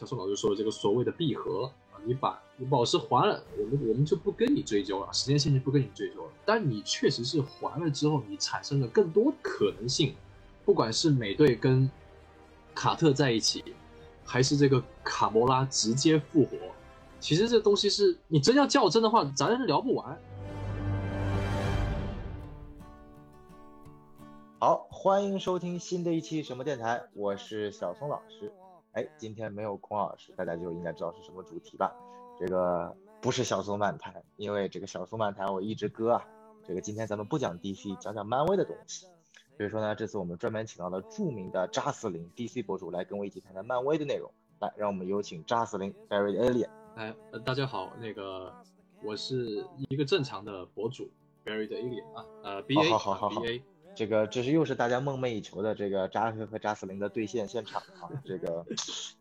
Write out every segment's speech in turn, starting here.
像宋老师说的这个所谓的闭合啊，你把你宝石还了，我们我们就不跟你追究了，时间线就不跟你追究了。但你确实是还了之后，你产生了更多可能性，不管是美队跟卡特在一起，还是这个卡魔拉直接复活，其实这东西是你真要较真的话，咱是聊不完。好，欢迎收听新的一期什么电台，我是小松老师。哎，今天没有孔老师，大家就应该知道是什么主题吧？这个不是小松漫谈，因为这个小松漫谈我一直搁啊。这个今天咱们不讲 DC，讲讲漫威的东西。所以说呢，这次我们专门请到了著名的扎斯林 DC 博主来跟我一起谈谈漫威的内容。来，让我们有请扎斯林 Barry Alien。哎，大家好，那个我是一个正常的博主 Barry 的 Alien 啊，呃，B A 好好好好 B A。这个这是又是大家梦寐以求的这个扎克和扎斯林的对线现场啊，这个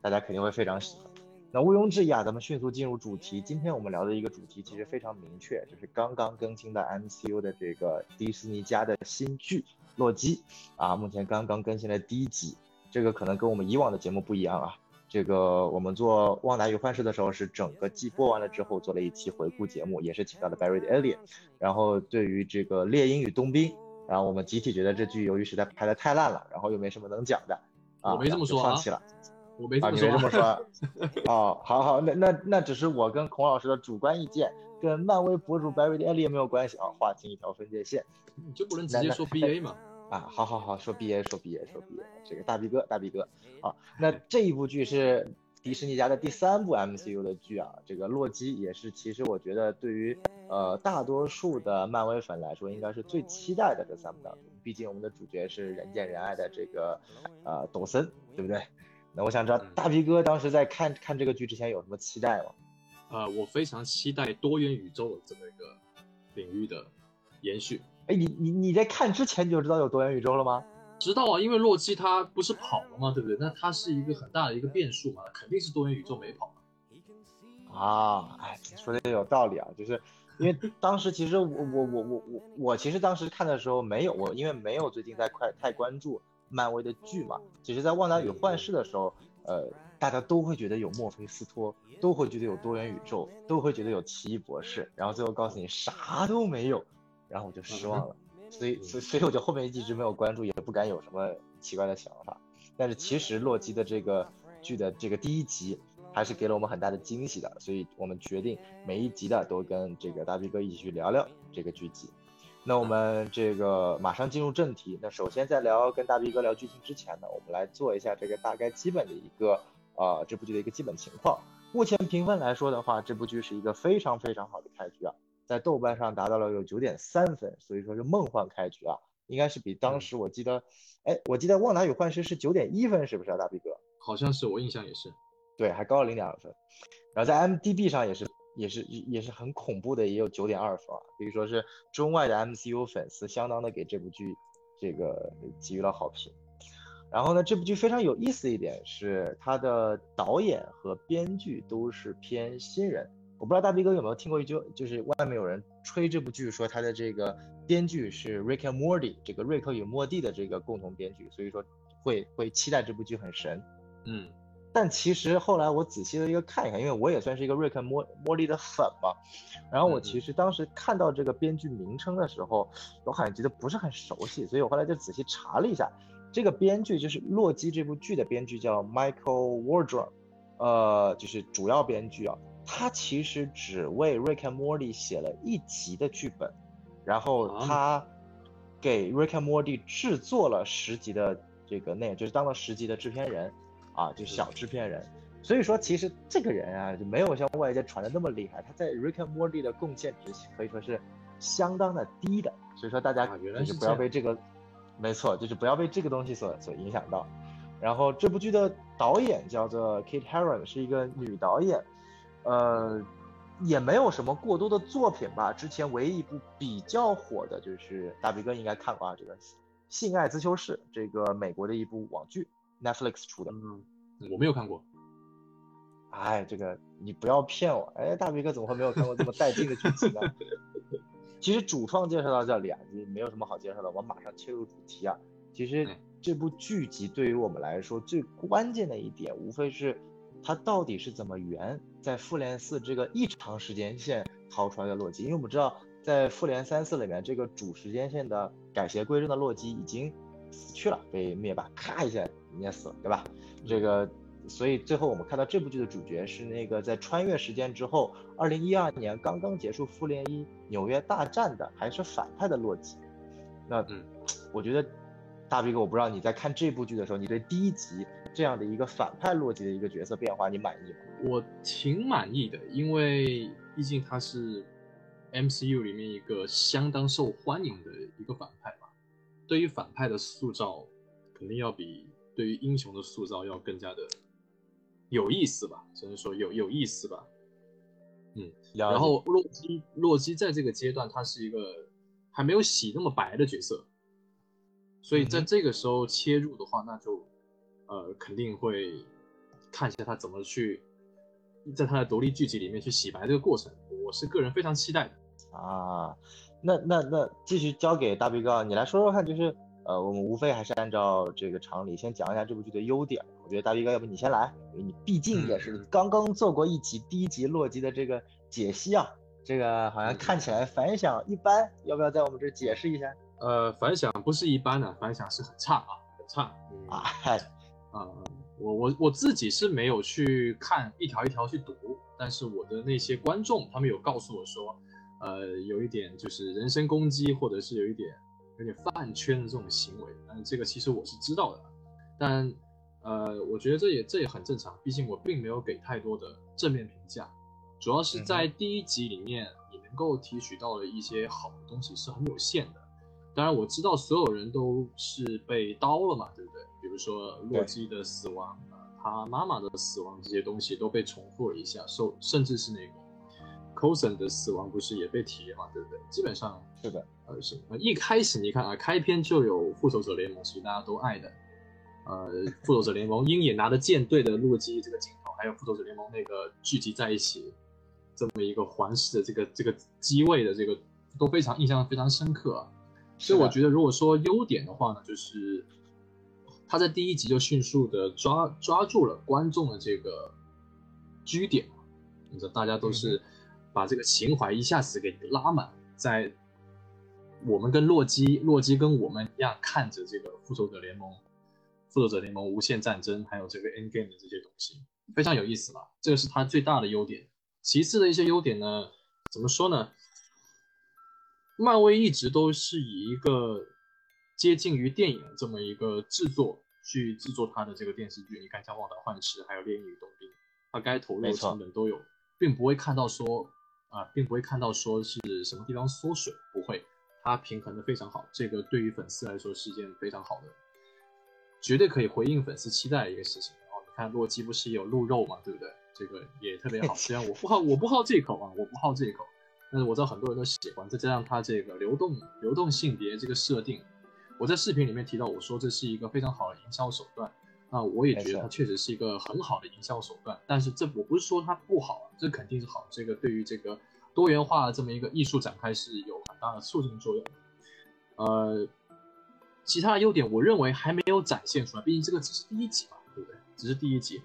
大家肯定会非常喜欢。那毋庸置疑啊，咱们迅速进入主题。今天我们聊的一个主题其实非常明确，就是刚刚更新的 MCU 的这个迪士尼家的新剧《洛基》啊，目前刚刚更新了第一集。这个可能跟我们以往的节目不一样啊，这个我们做《旺达与幻视》的时候是整个季播完了之后做了一期回顾节目，也是请到了 Barry Allen。然后对于这个《猎鹰与冬兵》。然后我们集体觉得这剧由于实在拍的太烂了，然后又没什么能讲的，啊，我没这么说放弃了，我没啊，你没这么说，哦，好好，那那那只是我跟孔老师的主观意见，跟漫威博主 Barry 的 Ellie 没有关系啊，划清一条分界线，你就不能直接说 BA 吗？啊，好好好，说 BA 说 BA 说 BA，这个大 B 哥大 B 哥，好，那这一部剧是。迪士尼家的第三部 MCU 的剧啊，这个洛基也是，其实我觉得对于呃大多数的漫威粉来说，应该是最期待的这三部当中。毕竟我们的主角是人见人爱的这个呃抖森，对不对？那我想知道大皮哥当时在看看这个剧之前有什么期待吗？呃，我非常期待多元宇宙这么一个领域的延续。哎，你你你在看之前你就知道有多元宇宙了吗？知道啊，因为洛基他不是跑了吗？对不对？那他是一个很大的一个变数嘛，肯定是多元宇宙没跑。啊，哎，说的也有道理啊，就是因为当时其实我我我我我我其实当时看的时候没有我，因为没有最近在快太关注漫威的剧嘛。其实，在旺达与幻视的时候，呃，大家都会觉得有墨菲斯托，都会觉得有多元宇宙，都会觉得有奇异博士，然后最后告诉你啥都没有，然后我就失望了。所以，所所以我就后面一直没有关注，也不敢有什么奇怪的想法。但是其实洛基的这个剧的这个第一集还是给了我们很大的惊喜的，所以我们决定每一集的都跟这个大 B 哥一起去聊聊这个剧集。那我们这个马上进入正题。那首先在聊跟大 B 哥聊剧情之前呢，我们来做一下这个大概基本的一个呃这部剧的一个基本情况。目前评分来说的话，这部剧是一个非常非常好的开局啊。在豆瓣上达到了有九点三分，所以说是梦幻开局啊，应该是比当时我记得，哎，我记得《旺达与幻视》是九点一分，是不是啊，大 B 哥？好像是，我印象也是，对，还高了零点二分。然后在 M D B 上也是，也是，也是很恐怖的，也有九点二分啊，可以说是中外的 M C U 粉丝相当的给这部剧这个给予了好评。然后呢，这部剧非常有意思一点是，它的导演和编剧都是偏新人。我不知道大 B 哥有没有听过一句，就是外面有人吹这部剧，说他的这个编剧是 Rick and Morty，这个瑞克与莫蒂的这个共同编剧，所以说会会期待这部剧很神。嗯，但其实后来我仔细的一个看一看，因为我也算是一个瑞克莫莫蒂的粉嘛，然后我其实当时看到这个编剧名称的时候，我好像觉得不是很熟悉，所以我后来就仔细查了一下，这个编剧就是《洛基》这部剧的编剧叫 Michael Wardrop，呃，就是主要编剧啊。他其实只为《Rick and Morty》写了一集的剧本，然后他给《Rick and Morty》制作了十集的这个内容，就是当了十集的制片人，啊，就小制片人。所以说，其实这个人啊，就没有像外界传的那么厉害。他在《Rick and Morty》的贡献值可以说是相当的低的。所以说，大家就是不要被这个，没错，就是不要被这个东西所所影响到。然后这部剧的导演叫做 Kate Herron，是一个女导演。呃，也没有什么过多的作品吧。之前唯一一部比较火的就是大鼻哥应该看过啊，这个《性爱自修室》，这个美国的一部网剧，Netflix 出的。嗯，我没有看过。哎，这个你不要骗我。哎，大鼻哥怎么会没有看过这么带劲的剧情呢？其实主创介绍到这里啊，就没有什么好介绍的，我马上切入主题啊。其实这部剧集对于我们来说最关键的一点，无非是。它到底是怎么圆在复联四这个异常时间线逃出来的洛基？因为我们知道，在复联三四里面，这个主时间线的改邪归正的洛基已经死去了，被灭霸咔一下捏死了，对吧？这个，所以最后我们看到这部剧的主角是那个在穿越时间之后，二零一二年刚刚结束复联一纽约大战的，还是反派的洛基。那，嗯，我觉得大 B 哥，我不知道你在看这部剧的时候，你对第一集这样的一个反派洛基的一个角色变化，你满意吗？我挺满意的，因为毕竟他是 MCU 里面一个相当受欢迎的一个反派嘛。对于反派的塑造，肯定要比对于英雄的塑造要更加的有意思吧，只能说有有意思吧。嗯，然后洛基，洛基在这个阶段，他是一个。还没有洗那么白的角色，所以在这个时候切入的话，那就呃肯定会看一下他怎么去在他的独立剧集里面去洗白这个过程。我是个人非常期待的啊。那那那继续交给大 B 哥，你来说说看，就是呃我们无非还是按照这个常理先讲一下这部剧的优点。我觉得大 B 哥，要不你先来，因为你毕竟也是刚刚做过一集第一集洛基的这个解析啊。这个好像看起来反响一般，要不要在我们这解释一下？呃，反响不是一般的，反响是很差啊，很差啊。啊，我我我自己是没有去看一条一条去读，但是我的那些观众他们有告诉我说，呃，有一点就是人身攻击，或者是有一点有点饭圈的这种行为。但是这个其实我是知道的，但呃，我觉得这也这也很正常，毕竟我并没有给太多的正面评价。主要是在第一集里面，你能够提取到的一些好的东西是很有限的。当然，我知道所有人都是被刀了嘛，对不对？比如说洛基的死亡啊，他妈妈的死亡这些东西都被重复了一下，受甚至是那个 Coulson 的死亡不是也被提了嘛，对不对？基本上是的，呃是呃一开始你看啊，开篇就有复仇者联盟，其实大家都爱的，呃复仇者联盟鹰眼拿着剑对着洛基这个镜头，还有复仇者联盟那个聚集在一起。这么一个环视的这个这个机位的这个都非常印象非常深刻，所以我觉得如果说优点的话呢，就是他在第一集就迅速的抓抓住了观众的这个居点，你知道大家都是把这个情怀一下子给拉满，在我们跟洛基洛基跟我们一样看着这个复仇者联盟复仇者联盟无限战争还有这个 End Game 的这些东西非常有意思吧，这个是他最大的优点。其次的一些优点呢，怎么说呢？漫威一直都是以一个接近于电影这么一个制作去制作它的这个电视剧。你看像《旺达幻视》还有《猎鹰与冬兵》，它该投入的成本都有，并不会看到说啊，并不会看到说是什么地方缩水，不会，它平衡的非常好。这个对于粉丝来说是一件非常好的，绝对可以回应粉丝期待的一个事情。哦，你看洛基不是有鹿肉嘛，对不对？这个也特别好，虽然我不好，我不好这口啊，我不好这口，但是我知道很多人都喜欢。再加上它这个流动流动性别这个设定，我在视频里面提到，我说这是一个非常好的营销手段。那我也觉得它确实是一个很好的营销手段。但是这我不是说它不好，这肯定是好。这个对于这个多元化的这么一个艺术展开是有很大的促进作用。呃，其他的优点我认为还没有展现出来，毕竟这个只是第一集嘛，对不对？只是第一集。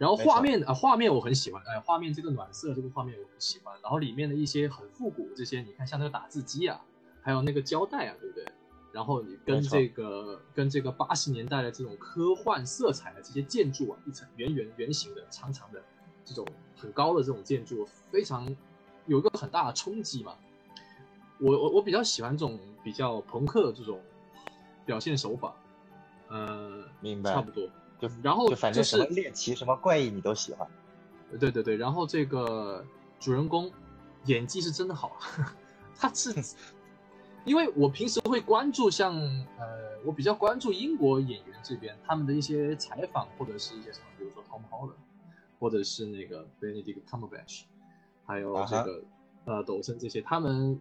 然后画面啊，画面我很喜欢，哎，画面这个暖色这个画面我很喜欢。然后里面的一些很复古这些，你看像那个打字机啊，还有那个胶带啊，对不对？然后你跟这个跟这个八十年代的这种科幻色彩的这些建筑啊，一层圆圆圆形的、长长的这种很高的这种建筑，非常有一个很大的冲击嘛。我我我比较喜欢这种比较朋克的这种表现手法，嗯，明白，差不多。就然后就反正什么猎奇什么怪异你都喜欢，对对对，然后这个主人公演技是真的好，他是，因为我平时会关注像呃我比较关注英国演员这边他们的一些采访或者是一些什么，比如说 Tom Holland，或者是那个 Benedict Cumberbatch，还有这个呃抖森这些，他们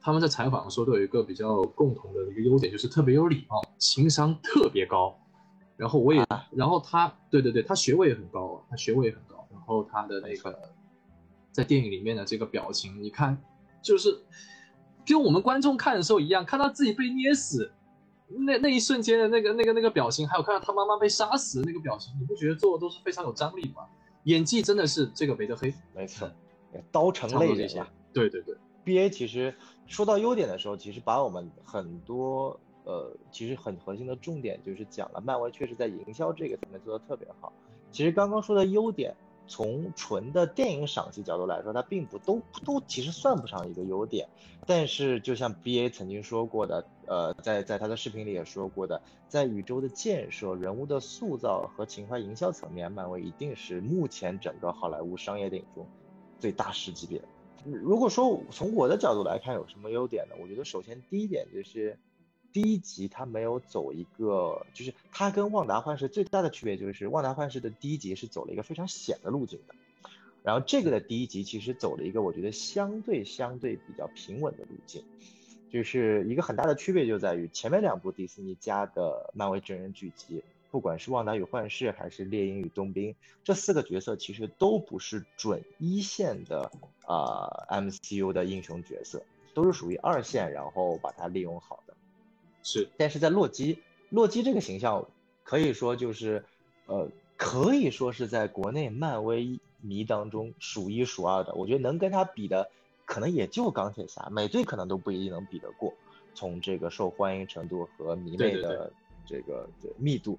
他们在采访的时候都有一个比较共同的一个优点，就是特别有礼貌，情商特别高。然后我也，然后他，对对对，他学位也很高，他学位也很高。然后他的那个，在电影里面的这个表情，你看，就是跟我们观众看的时候一样，看到自己被捏死，那那一瞬间的那个那个那个表情，还有看到他妈妈被杀死的那个表情，你不觉得做的都是非常有张力吗？演技真的是这个韦德黑，没错，刀成泪人嘛。对对对，B A 其实说到优点的时候，其实把我们很多呃，其实很核心的重点就是讲了，漫威确实在营销这个层面做的特别好。其实刚刚说的优点。从纯的电影赏析角度来说，它并不都都其实算不上一个优点。但是就像 B A 曾经说过的，呃，在在他的视频里也说过的，在宇宙的建设、人物的塑造和情怀营销层面，漫威一定是目前整个好莱坞商业电影中最大师级别。如果说从我的角度来看有什么优点呢？我觉得首先第一点就是。第一集它没有走一个，就是它跟旺达幻视最大的区别就是旺达幻视的第一集是走了一个非常险的路径的，然后这个的第一集其实走了一个我觉得相对相对比较平稳的路径，就是一个很大的区别就在于前面两部迪士尼家的漫威真人剧集，不管是旺达与幻视还是猎鹰与冬兵，这四个角色其实都不是准一线的啊 MCU 的英雄角色，都是属于二线，然后把它利用好。是，但是在洛基，洛基这个形象可以说就是，呃，可以说是在国内漫威迷当中数一数二的。我觉得能跟他比的，可能也就钢铁侠，美队可能都不一定能比得过。从这个受欢迎程度和迷妹的这个密度，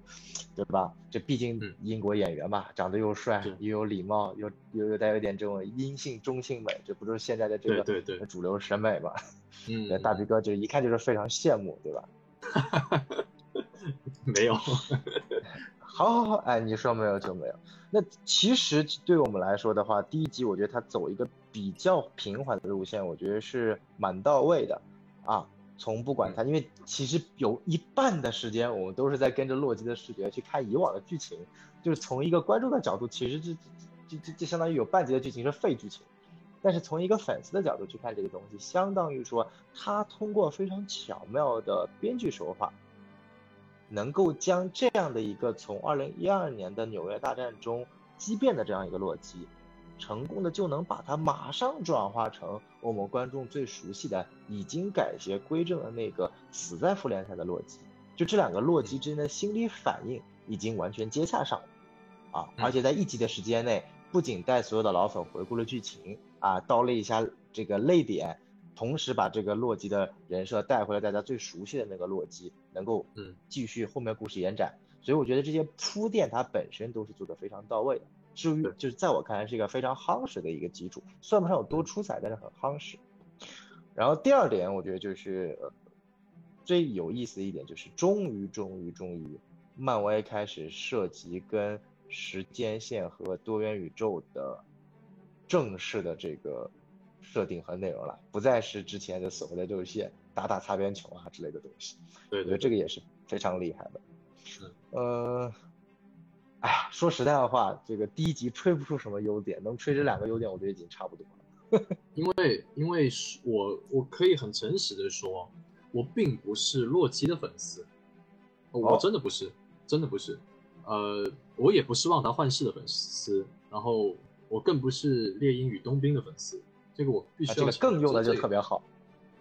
对吧？这毕竟英国演员嘛，长得又帅，又有礼貌，又又又带有点这种阴性中性美，这不就是现在的这个主流审美嘛？嗯，大皮哥就一看就是非常羡慕，对吧？哈哈哈，没有，好好好，哎，你说没有就没有。那其实对我们来说的话，第一集我觉得它走一个比较平缓的路线，我觉得是蛮到位的啊。从不管它，因为其实有一半的时间我们都是在跟着洛基的视觉去看以往的剧情，就是从一个观众的角度，其实这这这这相当于有半集的剧情是废剧情。但是从一个粉丝的角度去看这个东西，相当于说他通过非常巧妙的编剧手法，能够将这样的一个从二零一二年的纽约大战中激变的这样一个洛基，成功的就能把它马上转化成我们观众最熟悉的已经改邪归正的那个死在复联赛的洛基，就这两个洛基之间的心理反应已经完全接洽上了，啊，而且在一集的时间内，不仅带所有的老粉回顾了剧情。啊，刀了一下这个泪点，同时把这个洛基的人设带回了大家最熟悉的那个洛基，能够嗯继续后面故事延展。所以我觉得这些铺垫它本身都是做的非常到位的，至于就是在我看来是一个非常夯实的一个基础，算不上有多出彩，但是很夯实。然后第二点，我觉得就是最有意思的一点就是，终于终于终于，漫威开始涉及跟时间线和多元宇宙的。正式的这个设定和内容了，不再是之前的所谓的热线打打擦边球啊之类的东西。对，我觉得这个也是非常厉害的。是，呃，哎呀，说实在的话，这个第一集吹不出什么优点，能吹这两个优点，我觉得已经差不多了。因为，因为我我可以很诚实的说，我并不是洛基的粉丝，我真的不是，真的不是。呃，我也不是旺达幻视的粉丝，然后。我更不是猎鹰与冬兵的粉丝，这个我必须要。这个更用的就特别好，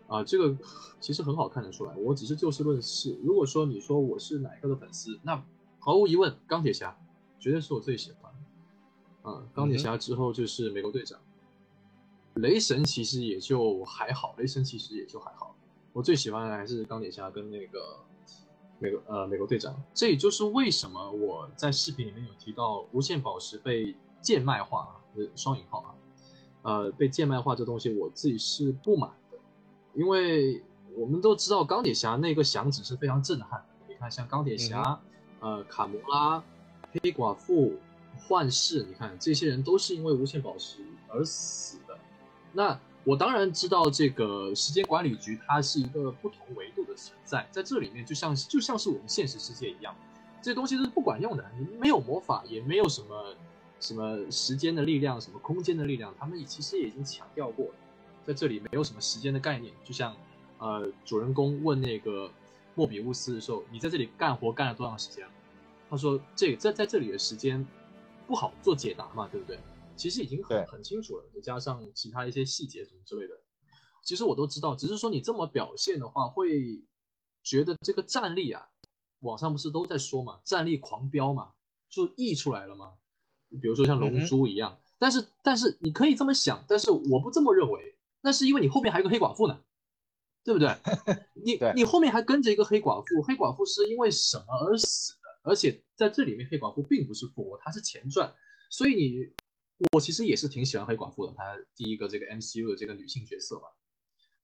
啊，这个其实很好看得出来。我只是就事论事。如果说你说我是哪一个的粉丝，那毫无疑问，钢铁侠绝对是我最喜欢的。啊，钢铁侠之后就是美国队长，雷神其实也就还好，雷神其实也就还好。我最喜欢的还是钢铁侠跟那个美国呃美国队长。这也就是为什么我在视频里面有提到无限宝石被。贱卖化，双引号啊，呃，被贱卖化这东西，我自己是不满的，因为我们都知道钢铁侠那个响指是非常震撼的。你看，像钢铁侠，呃，卡魔拉、黑寡妇、幻视，你看这些人都是因为无限宝石而死的。那我当然知道这个时间管理局它是一个不同维度的存在，在这里面就像就像是我们现实世界一样，这东西是不管用的，你没有魔法，也没有什么。什么时间的力量，什么空间的力量，他们其实也已经强调过了，在这里没有什么时间的概念。就像，呃，主人公问那个莫比乌斯的时候，你在这里干活干了多长时间？他说，这在在这里的时间不好做解答嘛，对不对？其实已经很很清楚了，再加上其他一些细节什么之类的，其实我都知道，只是说你这么表现的话，会觉得这个战力啊，网上不是都在说嘛，战力狂飙嘛，就溢出来了嘛。比如说像龙珠一样，但是但是你可以这么想，但是我不这么认为。那是因为你后面还有个黑寡妇呢，对不对？你你后面还跟着一个黑寡妇，黑寡妇是因为什么而死的？而且在这里面，黑寡妇并不是复活，她是前传。所以你我其实也是挺喜欢黑寡妇的，她第一个这个 MCU 的这个女性角色嘛。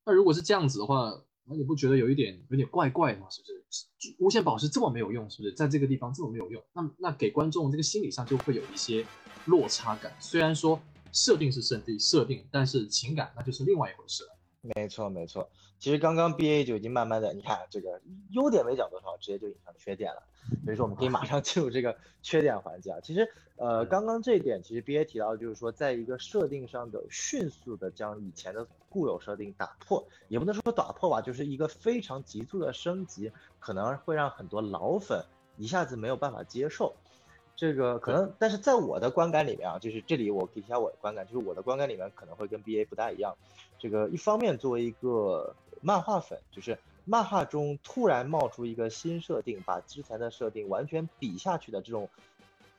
那如果是这样子的话，那你不觉得有一点有点怪怪吗？是不是？无限宝石这么没有用，是不是？在这个地方这么没有用，那那给观众这个心理上就会有一些落差感。虽然说。设定是圣地设定，但是情感那就是另外一回事了。没错没错，其实刚刚 B A 就已经慢慢的，你看这个优点没讲多少，直接就引上缺点了。所以说我们可以马上进入这个缺点环节啊。其实呃刚刚这一点，其实 B A 提到就是说，在一个设定上的迅速的将以前的固有设定打破，也不能说打破吧，就是一个非常急促的升级，可能会让很多老粉一下子没有办法接受。这个可能，但是在我的观感里面啊，就是这里我提一下我的观感，就是我的观感里面可能会跟 B A 不大一样。这个一方面作为一个漫画粉，就是漫画中突然冒出一个新设定，把之前的设定完全比下去的这种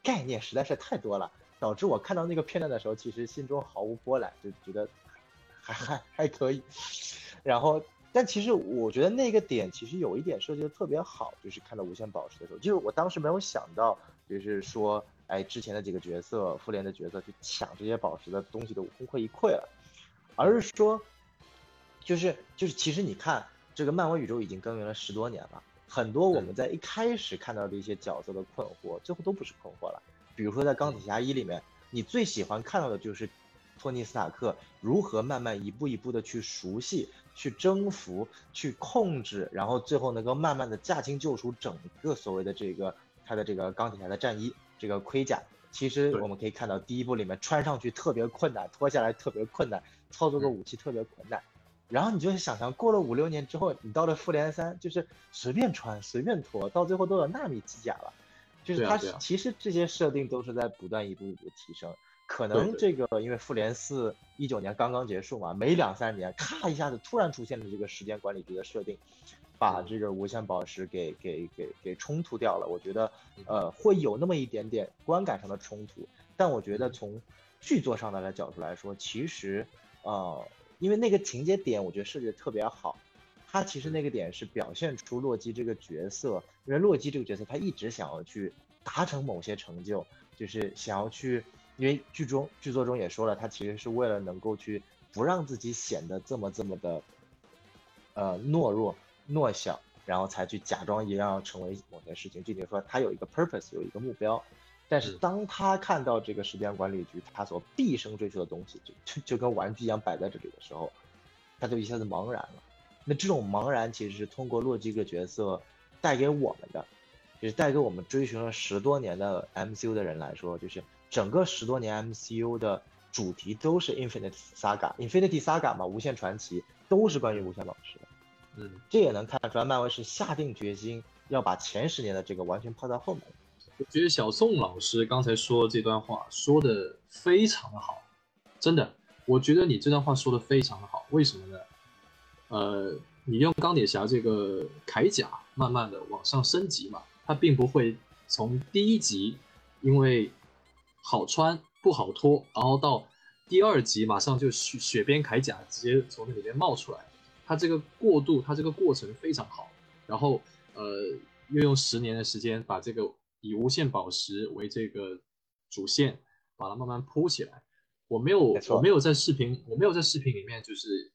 概念实在是太多了，导致我看到那个片段的时候，其实心中毫无波澜，就觉得还还还可以。然后。但其实我觉得那个点其实有一点设计的特别好，就是看到无限宝石的时候，就是我当时没有想到，就是说，哎，之前的几个角色，复联的角色去抢这些宝石的东西都功亏一篑了，而是说，就是就是其实你看这个漫威宇宙已经耕耘了十多年了，很多我们在一开始看到的一些角色的困惑，最后都不是困惑了。比如说在钢铁侠一里面，你最喜欢看到的就是托尼斯塔克如何慢慢一步一步的去熟悉。去征服，去控制，然后最后能够慢慢的驾轻就熟整个所谓的这个他的这个钢铁侠的战衣，这个盔甲，其实我们可以看到第一部里面穿上去特别困难，脱下来特别困难，操作个武器特别困难，然后你就想象过了五六年之后，你到了复联三，就是随便穿随便脱，到最后都有纳米机甲了，就是它其实这些设定都是在不断一步一步提升。可能这个因为复联四一九年刚刚结束嘛，没两三年，咔一下子突然出现了这个时间管理局的设定，把这个无限宝石给给给给冲突掉了。我觉得呃会有那么一点点观感上的冲突，但我觉得从剧作上的角度来说，其实呃因为那个情节点我觉得设计的特别好，他其实那个点是表现出洛基这个角色，因为洛基这个角色他一直想要去达成某些成就，就是想要去。因为剧中剧作中也说了，他其实是为了能够去不让自己显得这么这么的，呃懦弱弱小，然后才去假装一样要成为某件事情。就比如说他有一个 purpose，有一个目标，但是当他看到这个时间管理局他所毕生追求的东西，就就就跟玩具一样摆在这里的时候，他就一下子茫然了。那这种茫然其实是通过洛基这个角色带给我们的，就是带给我们追寻了十多年的 MCU 的人来说，就是。整个十多年 MCU 的主题都是 Infinity Saga，Infinity Saga 嘛，无限传奇都是关于无限宝石的。嗯，这也能看出来，漫威是下定决心要把前十年的这个完全抛在后面。我觉得小宋老师刚才说的这段话说的非常的好，真的，我觉得你这段话说的非常的好。为什么呢？呃，你用钢铁侠这个铠甲慢慢的往上升级嘛，它并不会从第一集因为好穿不好脱，然后到第二集马上就雪雪边铠甲直接从那里面冒出来，它这个过渡，它这个过程非常好。然后呃，又用十年的时间把这个以无限宝石为这个主线，把它慢慢铺起来。我没有我没有在视频我没有在视频里面就是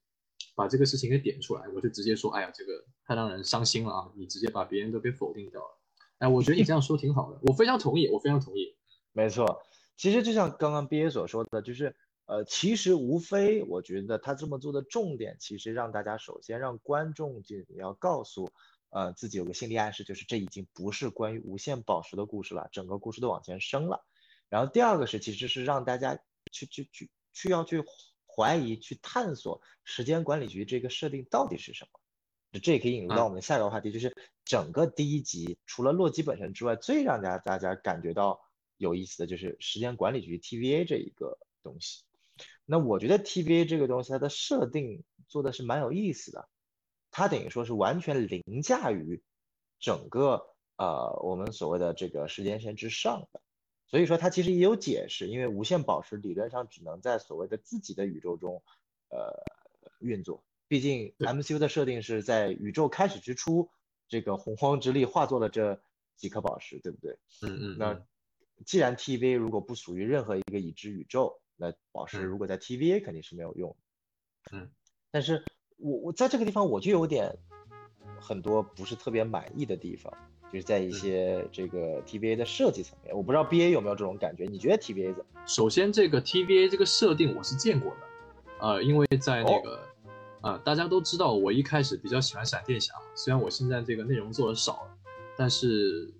把这个事情给点出来，我就直接说，哎呀，这个太让人伤心了啊！你直接把别人都给否定掉了。哎，我觉得你这样说挺好的，我非常同意，我非常同意。没错。其实就像刚刚 B A 所说的，就是呃，其实无非我觉得他这么做的重点，其实让大家首先让观众就你要告诉呃自己有个心理暗示，就是这已经不是关于无限宝石的故事了，整个故事都往前升了。然后第二个是其实是让大家去去去去要去怀疑、去探索时间管理局这个设定到底是什么。这也可以引入到我们下一个话题，就是整个第一集除了洛基本身之外，最让大家大家感觉到。有意思的就是时间管理局 TVA 这一个东西，那我觉得 TVA 这个东西它的设定做的是蛮有意思的，它等于说是完全凌驾于整个呃我们所谓的这个时间线之上的。所以说它其实也有解释，因为无限宝石理论上只能在所谓的自己的宇宙中呃运作，毕竟 MCU 的设定是在宇宙开始之初，这个洪荒之力化作了这几颗宝石，对不对？嗯嗯。那既然 TVA 如果不属于任何一个已知宇宙，那宝石如果在 TVA 肯定是没有用。嗯。但是我我在这个地方我就有点很多不是特别满意的地方。就是在一些这个 TVA 的设计层面，我不知道 BA 有没有这种感觉？你觉得 TVA 怎么？首先，这个 TVA 这个设定我是见过的，呃，因为在那个，呃，大家都知道我一开始比较喜欢闪电侠，虽然我现在这个内容做的少了，但是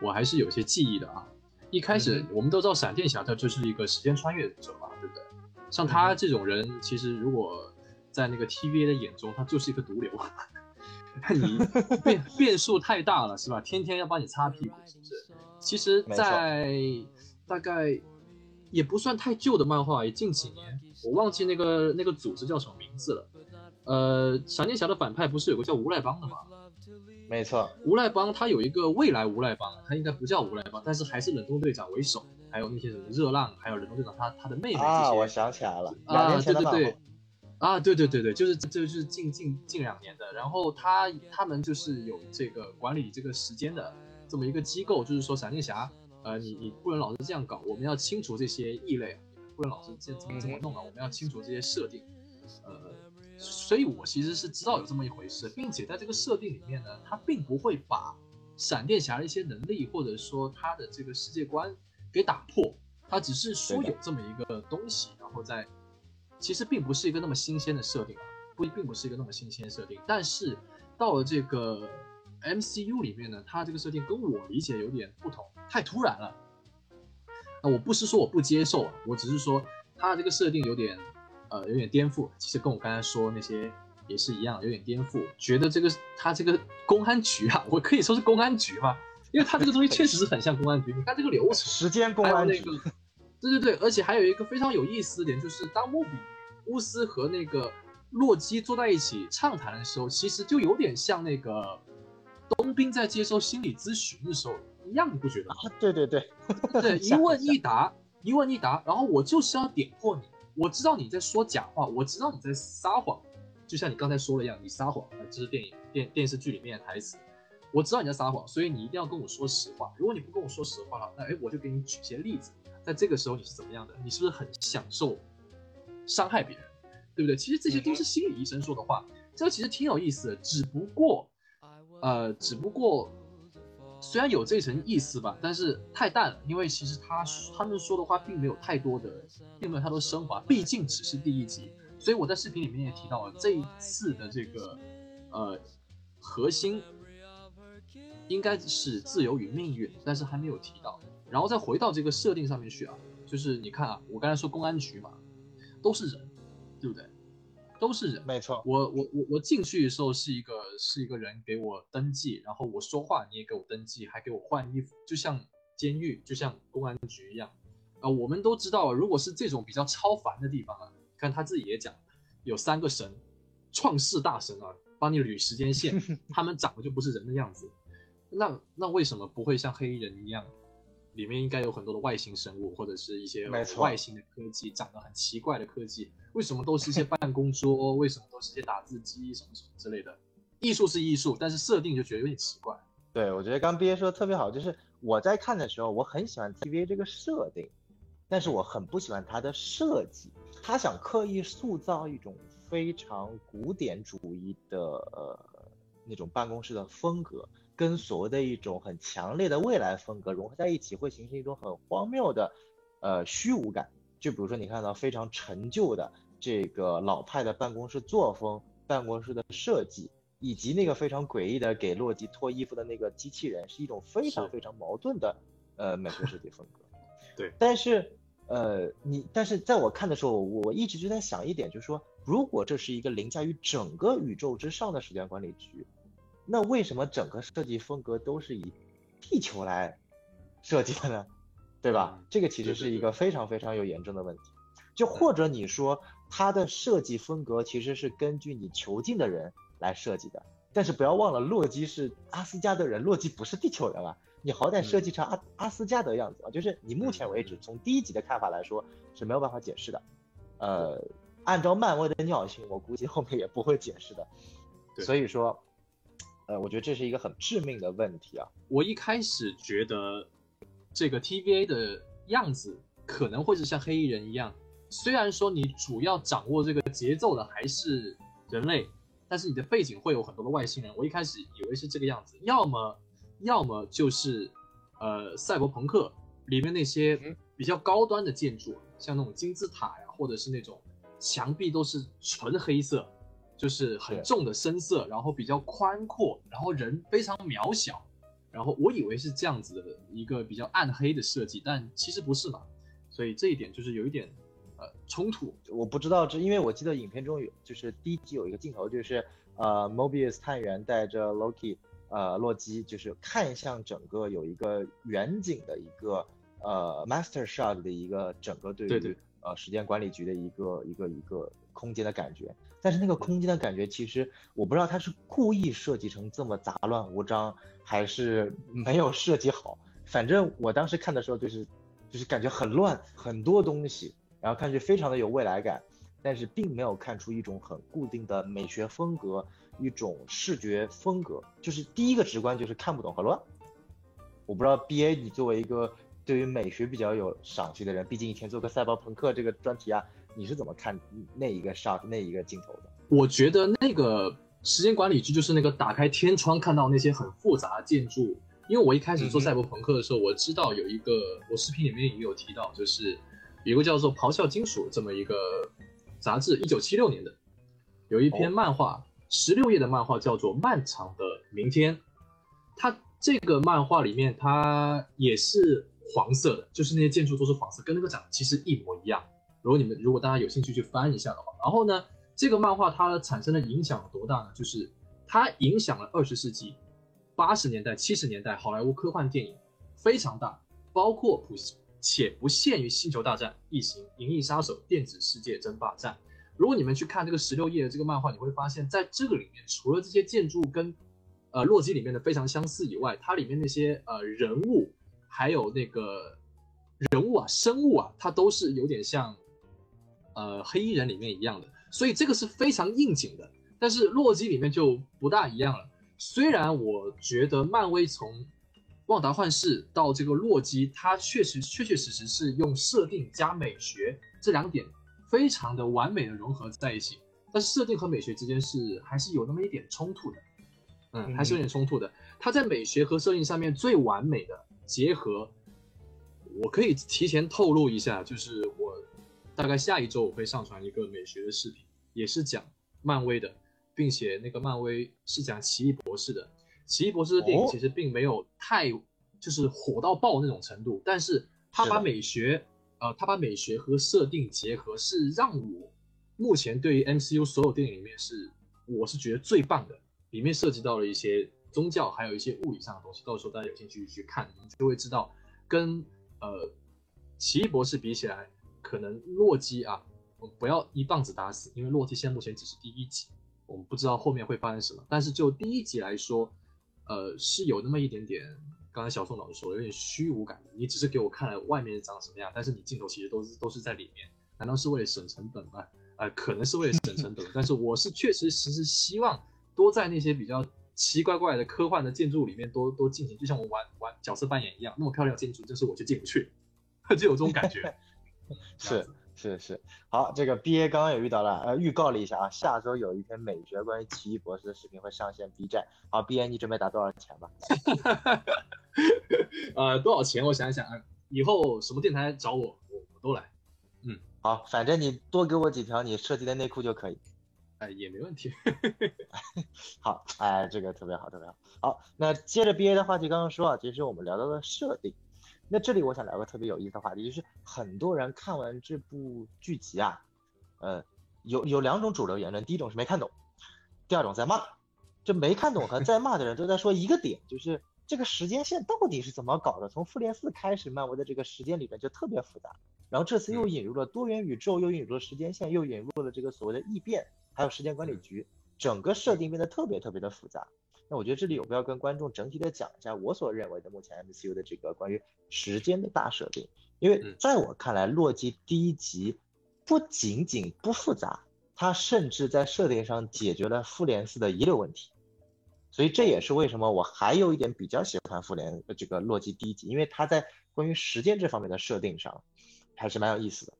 我还是有些记忆的啊。一开始我们都知道闪电侠他就是一个时间穿越者嘛，对不对？像他这种人，其实如果在那个 TVA 的眼中，他就是一个毒瘤。你变变数太大了，是吧？天天要帮你擦屁股，是不是？其实，在大概也不算太旧的漫画，也近几年，我忘记那个那个组织叫什么名字了。呃，闪电侠的反派不是有个叫无赖帮的吗？没错，无赖帮他有一个未来无赖帮，他应该不叫无赖帮，但是还是冷冻队长为首，还有那些什么热浪，还有冷冻队长他他的妹妹啊，我想起来了，啊，对对对。啊，对对对对，就是这就是近近近两年的，然后他他们就是有这个管理这个时间的这么一个机构，就是说闪电侠，呃，你你不能老是这样搞，我们要清除这些异类，不能老是这怎么怎么弄啊，我们要清除这些设定，呃，所以我其实是知道有这么一回事，并且在这个设定里面呢，他并不会把闪电侠的一些能力或者说他的这个世界观给打破，他只是说有这么一个东西，然后在。其实并不是一个那么新鲜的设定啊，不，并不是一个那么新鲜设定。但是到了这个 MCU 里面呢，它这个设定跟我理解有点不同，太突然了。啊，我不是说我不接受啊，我只是说它这个设定有点，呃，有点颠覆。其实跟我刚才说那些也是一样，有点颠覆。觉得这个它这个公安局啊，我可以说是公安局吧，因为它这个东西确实是很像公安局。你看这个流程，时间公安局。对对对，而且还有一个非常有意思的点，就是当莫比乌斯和那个洛基坐在一起畅谈的时候，其实就有点像那个冬兵在接受心理咨询的时候一样，你不觉得吗？对对对，对，一问一答，一问一答，然后我就是要点破你，我知道你在说假话，我知道你在撒谎，就像你刚才说的一样，你撒谎，这是电影电电视剧里面的台词，我知道你在撒谎，所以你一定要跟我说实话，如果你不跟我说实话了，那哎，我就给你举些例子。在这个时候你是怎么样的？你是不是很享受伤害别人，对不对？其实这些都是心理医生说的话，这个其实挺有意思的。只不过，呃，只不过虽然有这层意思吧，但是太淡了。因为其实他他们说的话并没有太多的，并没有太多升华。毕竟只是第一集，所以我在视频里面也提到了这一次的这个呃核心应该是自由与命运，但是还没有提到。然后再回到这个设定上面去啊，就是你看啊，我刚才说公安局嘛，都是人，对不对？都是人，没错。我我我我进去的时候是一个是一个人给我登记，然后我说话你也给我登记，还给我换衣服，就像监狱，就像公安局一样啊。我们都知道，如果是这种比较超凡的地方啊，看他自己也讲，有三个神，创世大神啊，帮你捋时间线，他们长得就不是人的样子，那那为什么不会像黑衣人一样？里面应该有很多的外星生物，或者是一些外星的科技，长得很奇怪的科技。为什么都是一些办公桌？为什么都是一些打字机什么什么之类的？艺术是艺术，但是设定就觉得有点奇怪。对，我觉得刚毕业说的特别好，就是我在看的时候，我很喜欢 T V A 这个设定，但是我很不喜欢它的设计。他想刻意塑造一种非常古典主义的呃那种办公室的风格。跟所谓的一种很强烈的未来风格融合在一起，会形成一种很荒谬的，呃，虚无感。就比如说你看到非常陈旧的这个老派的办公室作风、办公室的设计，以及那个非常诡异的给洛基脱衣服的那个机器人，是一种非常非常矛盾的呃美学设计风格。对，但是呃，你但是在我看的时候，我一直就在想一点，就是说，如果这是一个凌驾于整个宇宙之上的时间管理局。那为什么整个设计风格都是以地球来设计的呢？对吧？这个其实是一个非常非常有严重的问题。就或者你说它的设计风格其实是根据你囚禁的人来设计的。但是不要忘了，洛基是阿斯加德人，洛基不是地球人啊。你好歹设计成阿阿斯加德样子啊，就是你目前为止从第一集的看法来说是没有办法解释的。呃，按照漫威的尿性，我估计后面也不会解释的。所以说，呃，我觉得这是一个很致命的问题啊。我一开始觉得这个 TVA 的样子可能会是像黑衣人一样，虽然说你主要掌握这个节奏的还是人类，但是你的背景会有很多的外星人。我一开始以为是这个样子，要么。要么就是，呃，赛博朋克里面那些比较高端的建筑，像那种金字塔呀，或者是那种墙壁都是纯黑色，就是很重的深色，然后比较宽阔，然后人非常渺小，然后我以为是这样子的一个比较暗黑的设计，但其实不是嘛，所以这一点就是有一点呃冲突。我不知道这，因为我记得影片中有，就是第一集有一个镜头，就是呃，Mobius 探员带着 Loki。呃，洛基就是看向整个有一个远景的一个呃 master shot 的一个整个对于呃时间管理局的一个一个一个空间的感觉，但是那个空间的感觉其实我不知道他是故意设计成这么杂乱无章，还是 没有设计好。反正我当时看的时候就是就是感觉很乱，很多东西，然后看去非常的有未来感，但是并没有看出一种很固定的美学风格。一种视觉风格，就是第一个直观就是看不懂和乱。我不知道 B A，你作为一个对于美学比较有赏析的人，毕竟以前做过赛博朋克这个专题啊，你是怎么看那一个 shot 那一个镜头的？我觉得那个时间管理局就是那个打开天窗看到那些很复杂的建筑。因为我一开始做赛博朋克的时候，我知道有一个我视频里面也有提到，就是有个叫做《咆哮金属》这么一个杂志，一九七六年的，有一篇漫画。十六页的漫画叫做《漫长的明天》，它这个漫画里面它也是黄色的，就是那些建筑都是黄色，跟那个长得其实一模一样。如果你们如果大家有兴趣去翻一下的话，然后呢，这个漫画它产生的影响有多大呢？就是它影响了二十世纪八十年代、七十年代好莱坞科幻电影非常大，包括普且不限于《星球大战》《异形》《银翼杀手》《电子世界争霸战》。如果你们去看这个十六页的这个漫画，你会发现在这个里面，除了这些建筑跟，呃，洛基里面的非常相似以外，它里面那些呃人物，还有那个人物啊、生物啊，它都是有点像，呃，黑衣人里面一样的，所以这个是非常应景的。但是洛基里面就不大一样了。虽然我觉得漫威从旺达幻视到这个洛基，它确实确确实实是用设定加美学这两点。非常的完美的融合在一起，但是设定和美学之间是还是有那么一点冲突的，嗯，还是有点冲突的。它在美学和设定上面最完美的结合，我可以提前透露一下，就是我大概下一周我会上传一个美学的视频，也是讲漫威的，并且那个漫威是讲奇异博士的。奇异博士的电影其实并没有太就是火到爆那种程度，但是他把美学。呃，他把美学和设定结合，是让我目前对于 MCU 所有电影里面是我是觉得最棒的。里面涉及到了一些宗教，还有一些物理上的东西。到时候大家有兴趣去看，你就会知道，跟呃奇异博士比起来，可能洛基啊，我不要一棒子打死，因为洛基现在目前只是第一集，我们不知道后面会发生什么。但是就第一集来说，呃，是有那么一点点。刚才小宋老师说有点虚无感，你只是给我看了外面长什么样，但是你镜头其实都是都是在里面，难道是为了省成本吗？呃，可能是为了省成本，但是我是确实实是希望多在那些比较奇怪怪的科幻的建筑里面多多进行，就像我玩玩角色扮演一样，那么漂亮的建筑，就是我就进不去，就有这种感觉，是。是是，好，这个 B A 刚刚也遇到了，呃，预告了一下啊，下周有一篇美学关于奇异博士的视频会上线 B 站。好，B A 你准备打多少钱吧？呃，多少钱？我想想啊，以后什么电台找我，我我都来。嗯，好，反正你多给我几条你设计的内裤就可以。哎，也没问题。好，哎，这个特别好，特别好。好，那接着 B A 的话题，刚刚说啊，其实我们聊到了设定。那这里我想聊个特别有意思的话题，就是很多人看完这部剧集啊，呃，有有两种主流言论，第一种是没看懂，第二种在骂。这没看懂和在骂的人都在说一个点，就是这个时间线到底是怎么搞的？从复联四开始，漫威的这个时间里面就特别复杂，然后这次又引入了多元宇宙，又引入了时间线，又引入了这个所谓的异变，还有时间管理局，整个设定变得特别特别的复杂。那我觉得这里有必要跟观众整体的讲一下我所认为的目前 MCU 的这个关于时间的大设定，因为在我看来，洛基第一集不仅仅不复杂，它甚至在设定上解决了复联四的遗留问题。所以这也是为什么我还有一点比较喜欢复联这个洛基第一集，因为它在关于时间这方面的设定上还是蛮有意思的。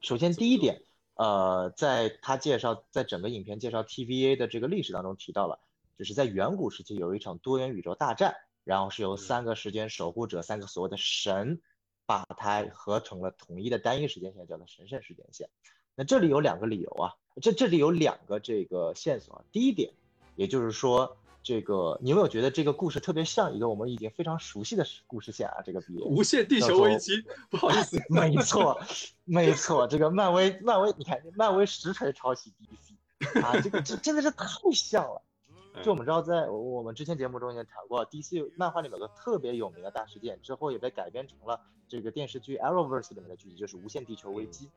首先第一点，呃，在他介绍在整个影片介绍 TVA 的这个历史当中提到了，就是在远古时期有一场多元宇宙大战，然后是由三个时间守护者，三个所谓的神，把它合成了统一的单一时间线，叫做神圣时间线。那这里有两个理由啊，这这里有两个这个线索。啊第一点，也就是说。这个你有没有觉得这个故事特别像一个我们已经非常熟悉的故事线啊？这个比无限地球危机，不好意思，没错，没错，这个漫威，漫威，你看，漫威实锤抄袭 DC 啊，这个这真的是太像了。就我们知道，在我们之前节目中也谈过，DC 漫画里面有个特别有名的大事件，之后也被改编成了这个电视剧 Arrowverse 里面的剧集，就是无限地球危机。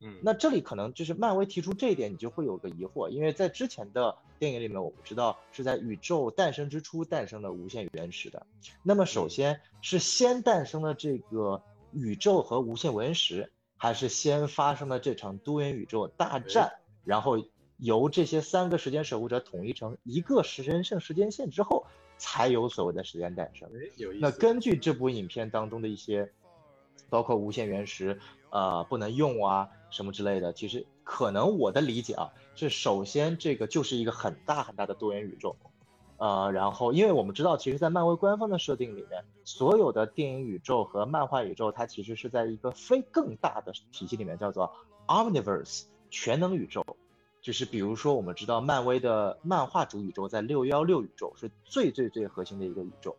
嗯，那这里可能就是漫威提出这一点，你就会有个疑惑，因为在之前的电影里面，我们知道是在宇宙诞生之初诞生了无限原始的。那么首先是先诞生了这个宇宙和无限原石，还是先发生了这场多元宇宙大战，然后由这些三个时间守护者统一成一个时间圣时间线之后，才有所谓的时间诞生？那根据这部影片当中的一些，包括无限原石。呃，不能用啊，什么之类的。其实可能我的理解啊，是首先这个就是一个很大很大的多元宇宙，呃，然后因为我们知道，其实，在漫威官方的设定里面，所有的电影宇宙和漫画宇宙，它其实是在一个非更大的体系里面，叫做 Omniverse 全能宇宙。就是比如说，我们知道漫威的漫画主宇宙在六幺六宇宙是最最最核心的一个宇宙，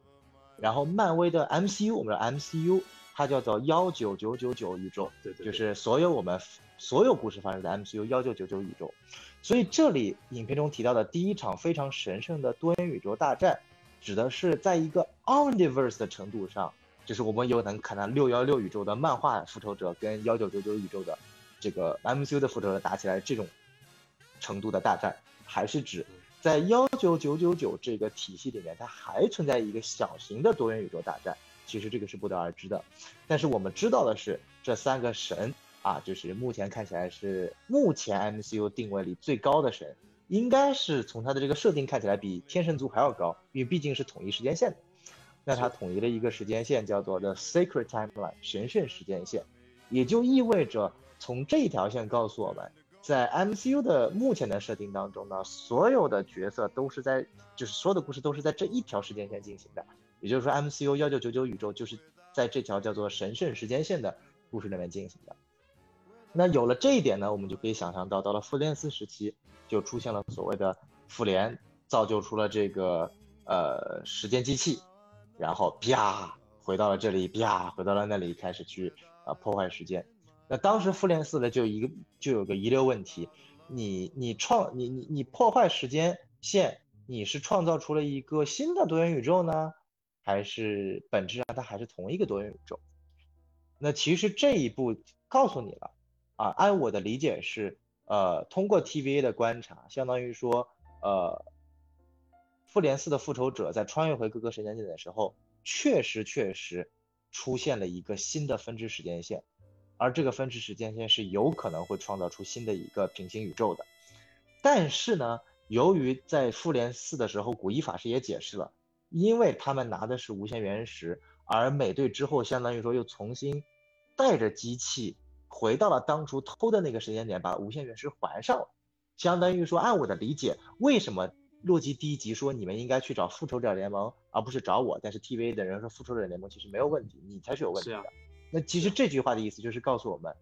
然后漫威的 MCU，我们的 MCU。它叫做幺九九九九宇宙，对对，就是所有我们所有故事发生在 MCU 幺九九九宇宙，所以这里影片中提到的第一场非常神圣的多元宇宙大战，指的是在一个 Omniverse 的程度上，就是我们有能看到六幺六宇宙的漫画复仇者跟幺九九九宇宙的这个 MCU 的复仇者打起来这种程度的大战，还是指在幺九九九九这个体系里面，它还存在一个小型的多元宇宙大战。其实这个是不得而知的，但是我们知道的是，这三个神啊，就是目前看起来是目前 MCU 定位里最高的神，应该是从它的这个设定看起来比天神族还要高，因为毕竟是统一时间线的。那它统一了一个时间线叫做 The Sacred Timeline 神圣时间线，也就意味着从这条线告诉我们，在 MCU 的目前的设定当中呢，所有的角色都是在，就是所有的故事都是在这一条时间线进行的。也就是说，MCU 幺九九九宇宙就是在这条叫做神圣时间线的故事里面进行的。那有了这一点呢，我们就可以想象到，到了复联四时期，就出现了所谓的复联，造就出了这个呃时间机器，然后啪回到了这里，啪回到了那里，开始去啊破坏时间。那当时复联四的，就一个就有个遗留问题，你你创你你你破坏时间线，你是创造出了一个新的多元宇宙呢？还是本质上它还是同一个多元宇宙。那其实这一步告诉你了啊，按我的理解是，呃，通过 TVA 的观察，相当于说，呃，复联四的复仇者在穿越回各个时间点的时候，确实确实出现了一个新的分支时间线，而这个分支时间线是有可能会创造出新的一个平行宇宙的。但是呢，由于在复联四的时候，古一法师也解释了。因为他们拿的是无限原石，而美队之后相当于说又重新带着机器回到了当初偷的那个时间点，把无限原石还上了。相当于说，按我的理解，为什么洛基第一集说你们应该去找复仇者联盟，而不是找我？但是 TVA 的人说复仇者联盟其实没有问题，你才是有问题的。那其实这句话的意思就是告诉我们，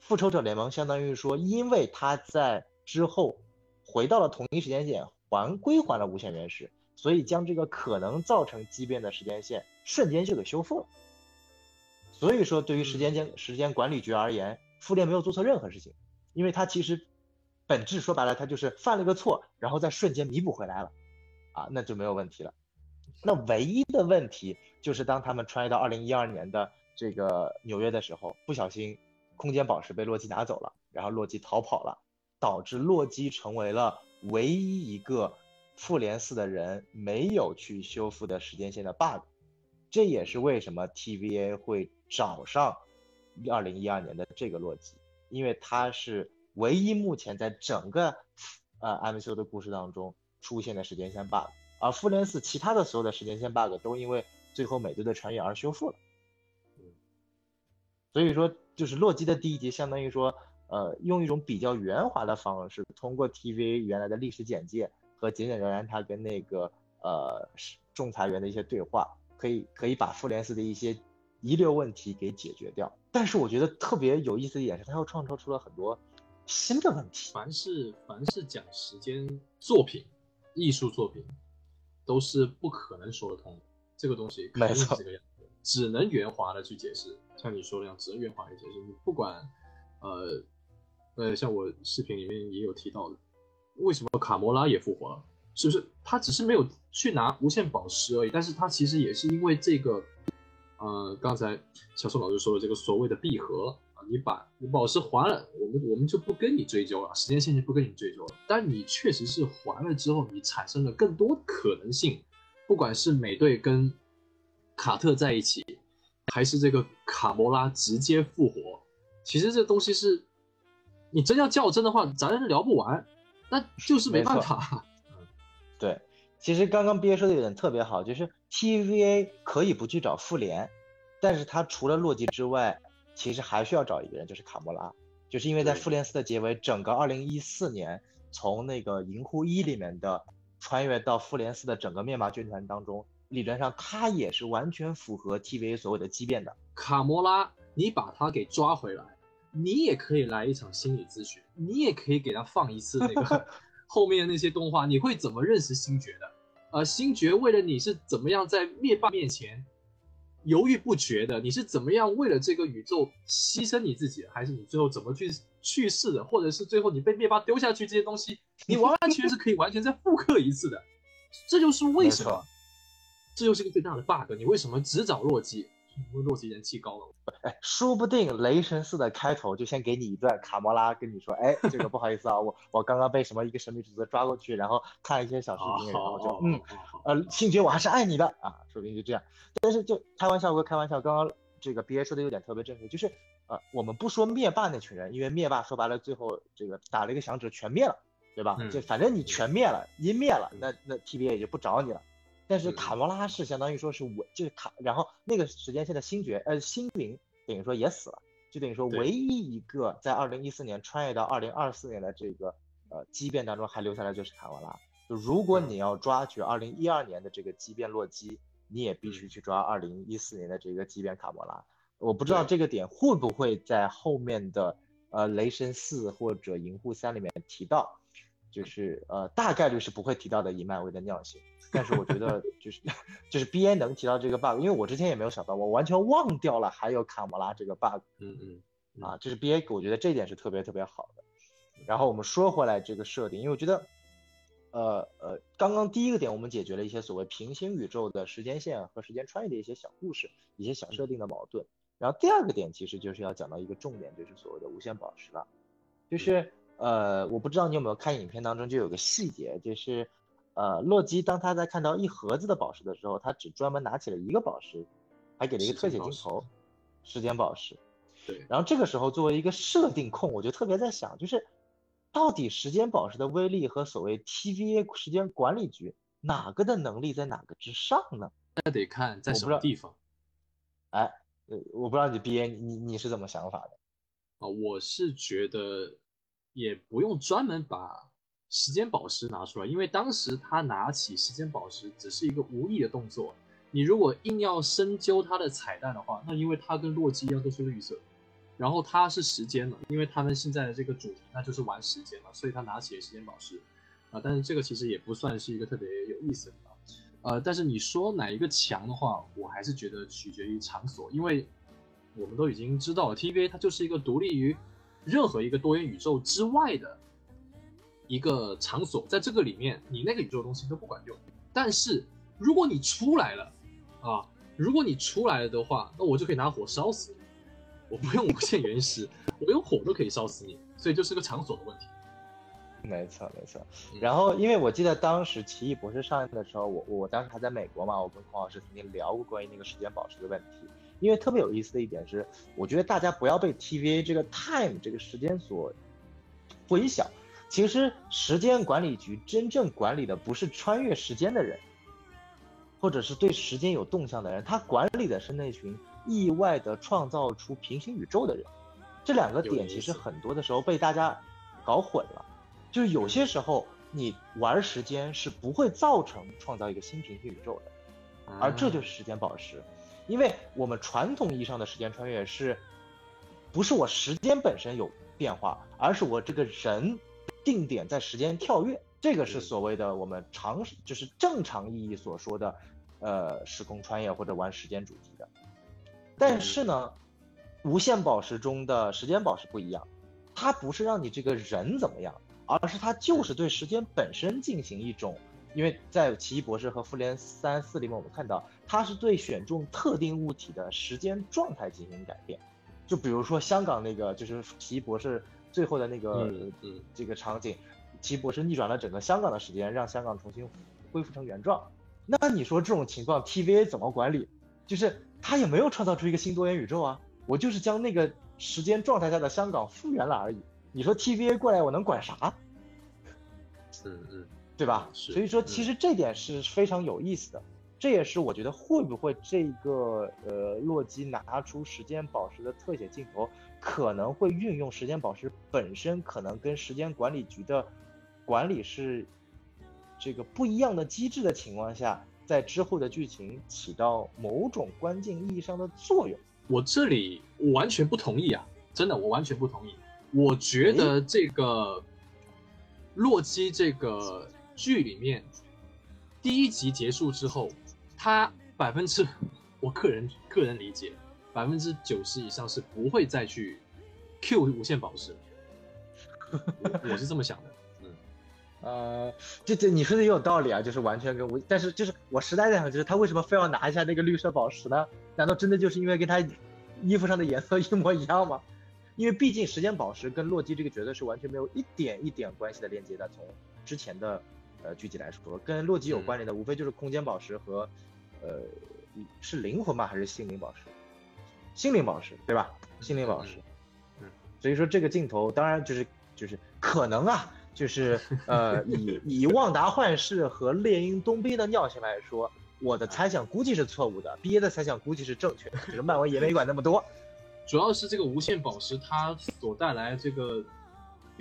复仇者联盟相当于说，因为他在之后回到了同一时间线，还归还了无限原石。所以将这个可能造成畸变的时间线瞬间就给修复了。所以说，对于时间间时间管理局而言，复联没有做错任何事情，因为他其实本质说白了，他就是犯了个错，然后在瞬间弥补回来了，啊，那就没有问题了。那唯一的问题就是当他们穿越到二零一二年的这个纽约的时候，不小心空间宝石被洛基拿走了，然后洛基逃跑了，导致洛基成为了唯一一个复联四的人没有去修复的时间线的 bug，这也是为什么 TVA 会找上二零一二年的这个洛基，因为他是唯一目前在整个呃 MCU 的故事当中出现的时间线 bug，而复联四其他的所有的时间线 bug 都因为最后美队的穿越而修复了。所以说，就是洛基的第一集，相当于说，呃，用一种比较圆滑的方式，通过 TVA 原来的历史简介和简简单单他跟那个呃仲裁员的一些对话，可以可以把复联四的一些遗留问题给解决掉。但是我觉得特别有意思的一点是，他又创造出了很多新的问题。凡是凡是讲时间作品、艺术作品，都是不可能说得通的。这个东西肯定是这个样子，只能圆滑的去解释。像你说的那样，只能圆滑的解释。你不管，呃，呃，像我视频里面也有提到的，为什么卡魔拉也复活了？是不是他只是没有去拿无限宝石而已？但是他其实也是因为这个，呃，刚才小宋老师说的这个所谓的闭合啊，你把宝石还了，我们我们就不跟你追究了，时间线就不跟你追究了。但你确实是还了之后，你产生了更多可能性，不管是美队跟卡特在一起。还是这个卡魔拉直接复活，其实这东西是，你真要较真的话，咱聊不完，那就是没办法。对，其实刚刚毕业说的有点特别好，就是 TVA 可以不去找复联，但是他除了洛基之外，其实还需要找一个人，就是卡魔拉，就是因为在复联四的结尾，整个二零一四年从那个银护一里面的穿越到复联四的整个灭霸军团当中。理论上，他也是完全符合 TVA 所谓的畸变的。卡魔拉，你把他给抓回来，你也可以来一场心理咨询，你也可以给他放一次那个 后面的那些动画。你会怎么认识星爵的？呃，星爵为了你是怎么样在灭霸面前犹豫不决的？你是怎么样为了这个宇宙牺牲你自己，还是你最后怎么去去世的？或者是最后你被灭霸丢下去这些东西，你完完全是可以完全再复刻一次的。这就是为什么。这就是个最大的 bug，你为什么只找洛基？因为洛基人气高了。哎，说不定雷神四的开头就先给你一段卡魔拉跟你说，哎，这个不好意思啊，我我刚刚被什么一个神秘组织抓过去，然后看一些小视频，然后就嗯，呃，星爵我还是爱你的啊，说不定就这样。但是就开玩笑归开玩笑，刚刚这个 B A 说的有点特别正确，就是呃，我们不说灭霸那群人，因为灭霸说白了最后这个打了一个响指全灭了，对吧？就反正你全灭了，一灭了，那那 T B A 也就不找你了。但是卡魔拉是相当于说是我就是卡，然后那个时间线的星爵呃星灵等于说也死了，就等于说唯一一个在二零一四年穿越到二零二四年的这个呃畸变当中还留下来就是卡魔拉。就如果你要抓取二零一二年的这个畸变洛基，你也必须去抓二零一四年的这个畸变卡魔拉。我不知道这个点会不会在后面的呃雷神四或者银护三里面提到。就是呃，大概率是不会提到的以漫威的尿性，但是我觉得就是 就是 B A 能提到这个 bug，因为我之前也没有想到，我完全忘掉了还有卡魔拉这个 bug。嗯嗯，啊，这是 B A，我觉得这点是特别特别好的。然后我们说回来这个设定，因为我觉得，呃呃，刚刚第一个点我们解决了一些所谓平行宇宙的时间线和时间穿越的一些小故事、一些小设定的矛盾。然后第二个点其实就是要讲到一个重点，就是所谓的无限宝石了，就是。呃，我不知道你有没有看影片当中就有个细节，就是，呃，洛基当他在看到一盒子的宝石的时候，他只专门拿起了一个宝石，还给了一个特写镜头，时间宝石。对。然后这个时候作为一个设定控，我就特别在想，就是到底时间宝石的威力和所谓 TVA 时间管理局哪个的能力在哪个之上呢？那得看在什么地方。哎，呃，我不知道你 B A 你你是怎么想法的？啊，我是觉得。也不用专门把时间宝石拿出来，因为当时他拿起时间宝石只是一个无意的动作。你如果硬要深究他的彩蛋的话，那因为他跟洛基一样都是绿色，然后他是时间嘛，因为他们现在的这个主题那就是玩时间嘛，所以他拿起了时间宝石啊。但是这个其实也不算是一个特别有意思的，呃，但是你说哪一个强的话，我还是觉得取决于场所，因为我们都已经知道了，TVA 它就是一个独立于。任何一个多元宇宙之外的一个场所，在这个里面，你那个宇宙的东西都不管用。但是如果你出来了，啊，如果你出来了的话，那我就可以拿火烧死你。我不用无限原石，我用火都可以烧死你。所以就是个场所的问题。没错没错。嗯然后，因为我记得当时《奇异博士》上映的时候，我我当时还在美国嘛，我跟孔老师曾经聊过关于那个时间宝石的问题。因为特别有意思的一点是，我觉得大家不要被 TVA 这个 time 这个时间所混淆。其实时间管理局真正管理的不是穿越时间的人，或者是对时间有动向的人，他管理的是那群意外的创造出平行宇宙的人。这两个点其实很多的时候被大家搞混了。就是有些时候你玩时间是不会造成创造一个新平行宇宙的，而这就是时间宝石。因为我们传统意义上的时间穿越是，不是我时间本身有变化，而是我这个人定点在时间跳跃，这个是嗯所谓的我们常就是正常意义所说的，呃，时空穿越或者玩时间主题的。但是呢，无限宝石中的时间宝石不一样，它不是让你这个人怎么样，而是它就是对时间本身进行一种，因为在奇异博士和复联三四里面，我们看到它是对选中特定物体的时间状态进行改变，就比如说香港那个就是奇异博士最后的那个、嗯嗯这个场景，奇异博士逆转了整个香港的时间，让香港重新恢复成原状。那你说这种情况 TVA 怎么管理？就是他也没有创造出一个新多元宇宙啊，我就是将那个时间状态下的香港复原了而已。你说 TVA 过来，我能管啥？嗯嗯，对吧？所以说，其实这点是非常有意思的。这也是我觉得会不会这个呃洛基拿出时间宝石的特写镜头，可能会运用时间宝石本身可能跟时间管理局的管理是这个不一样的机制的情况下，在之后的剧情起到某种关键意义上的作用。我这里我完全不同意啊，真的，我完全不同意。我觉得这个洛基这个剧里面，第一集结束之后，他百分之我个人个人理解，百分之九十以上是不会再去 Q 无限宝石。我我是这么想的，嗯，呃，这这你说的也有道理啊，就是完全跟我，但是就是我实在在想，就是他为什么非要拿一下那个绿色宝石呢？难道真的就是因为跟他衣服上的颜色一模一样吗？因为毕竟时间宝石跟洛基这个角色是完全没有一点一点关系的链接的。从之前的呃具体来说，跟洛基有关联的无非就是空间宝石和呃是灵魂吧还是心灵宝石？心灵宝石对吧？心灵宝石。嗯，所以说这个镜头当然就是就是可能啊，就是呃 以以旺达幻视和猎鹰冬兵的尿性来说，我的猜想估计是错误的，B A 的猜想估计是正确的，只是漫威也没管那么多。主要是这个无限宝石它所带来这个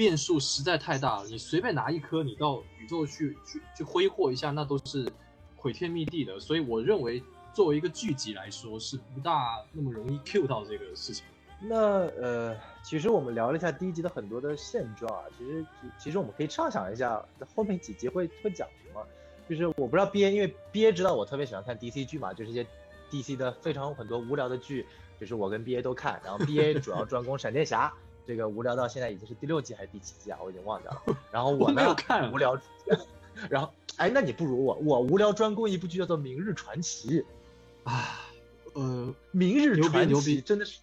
变数实在太大了，你随便拿一颗，你到宇宙去去去挥霍一下，那都是毁天灭地的。所以我认为，作为一个剧集来说，是不大那么容易 Q 到这个事情。那呃，其实我们聊了一下第一集的很多的现状啊，其实其其实我们可以畅想一下后面几集会会讲什么。就是我不知道 B A，因为 B A 知道我特别喜欢看 D C 剧嘛，就是一些 D C 的非常很多无聊的剧，就是我跟 B A 都看。然后 B A 主要专攻闪电侠，这个无聊到现在已经是第六季还是第七季啊？我已经忘掉了。然后我呢有看无聊，然后哎，那你不如我，我无聊专攻一部剧叫做《明日传奇》。啊，呃，明日传奇真的是，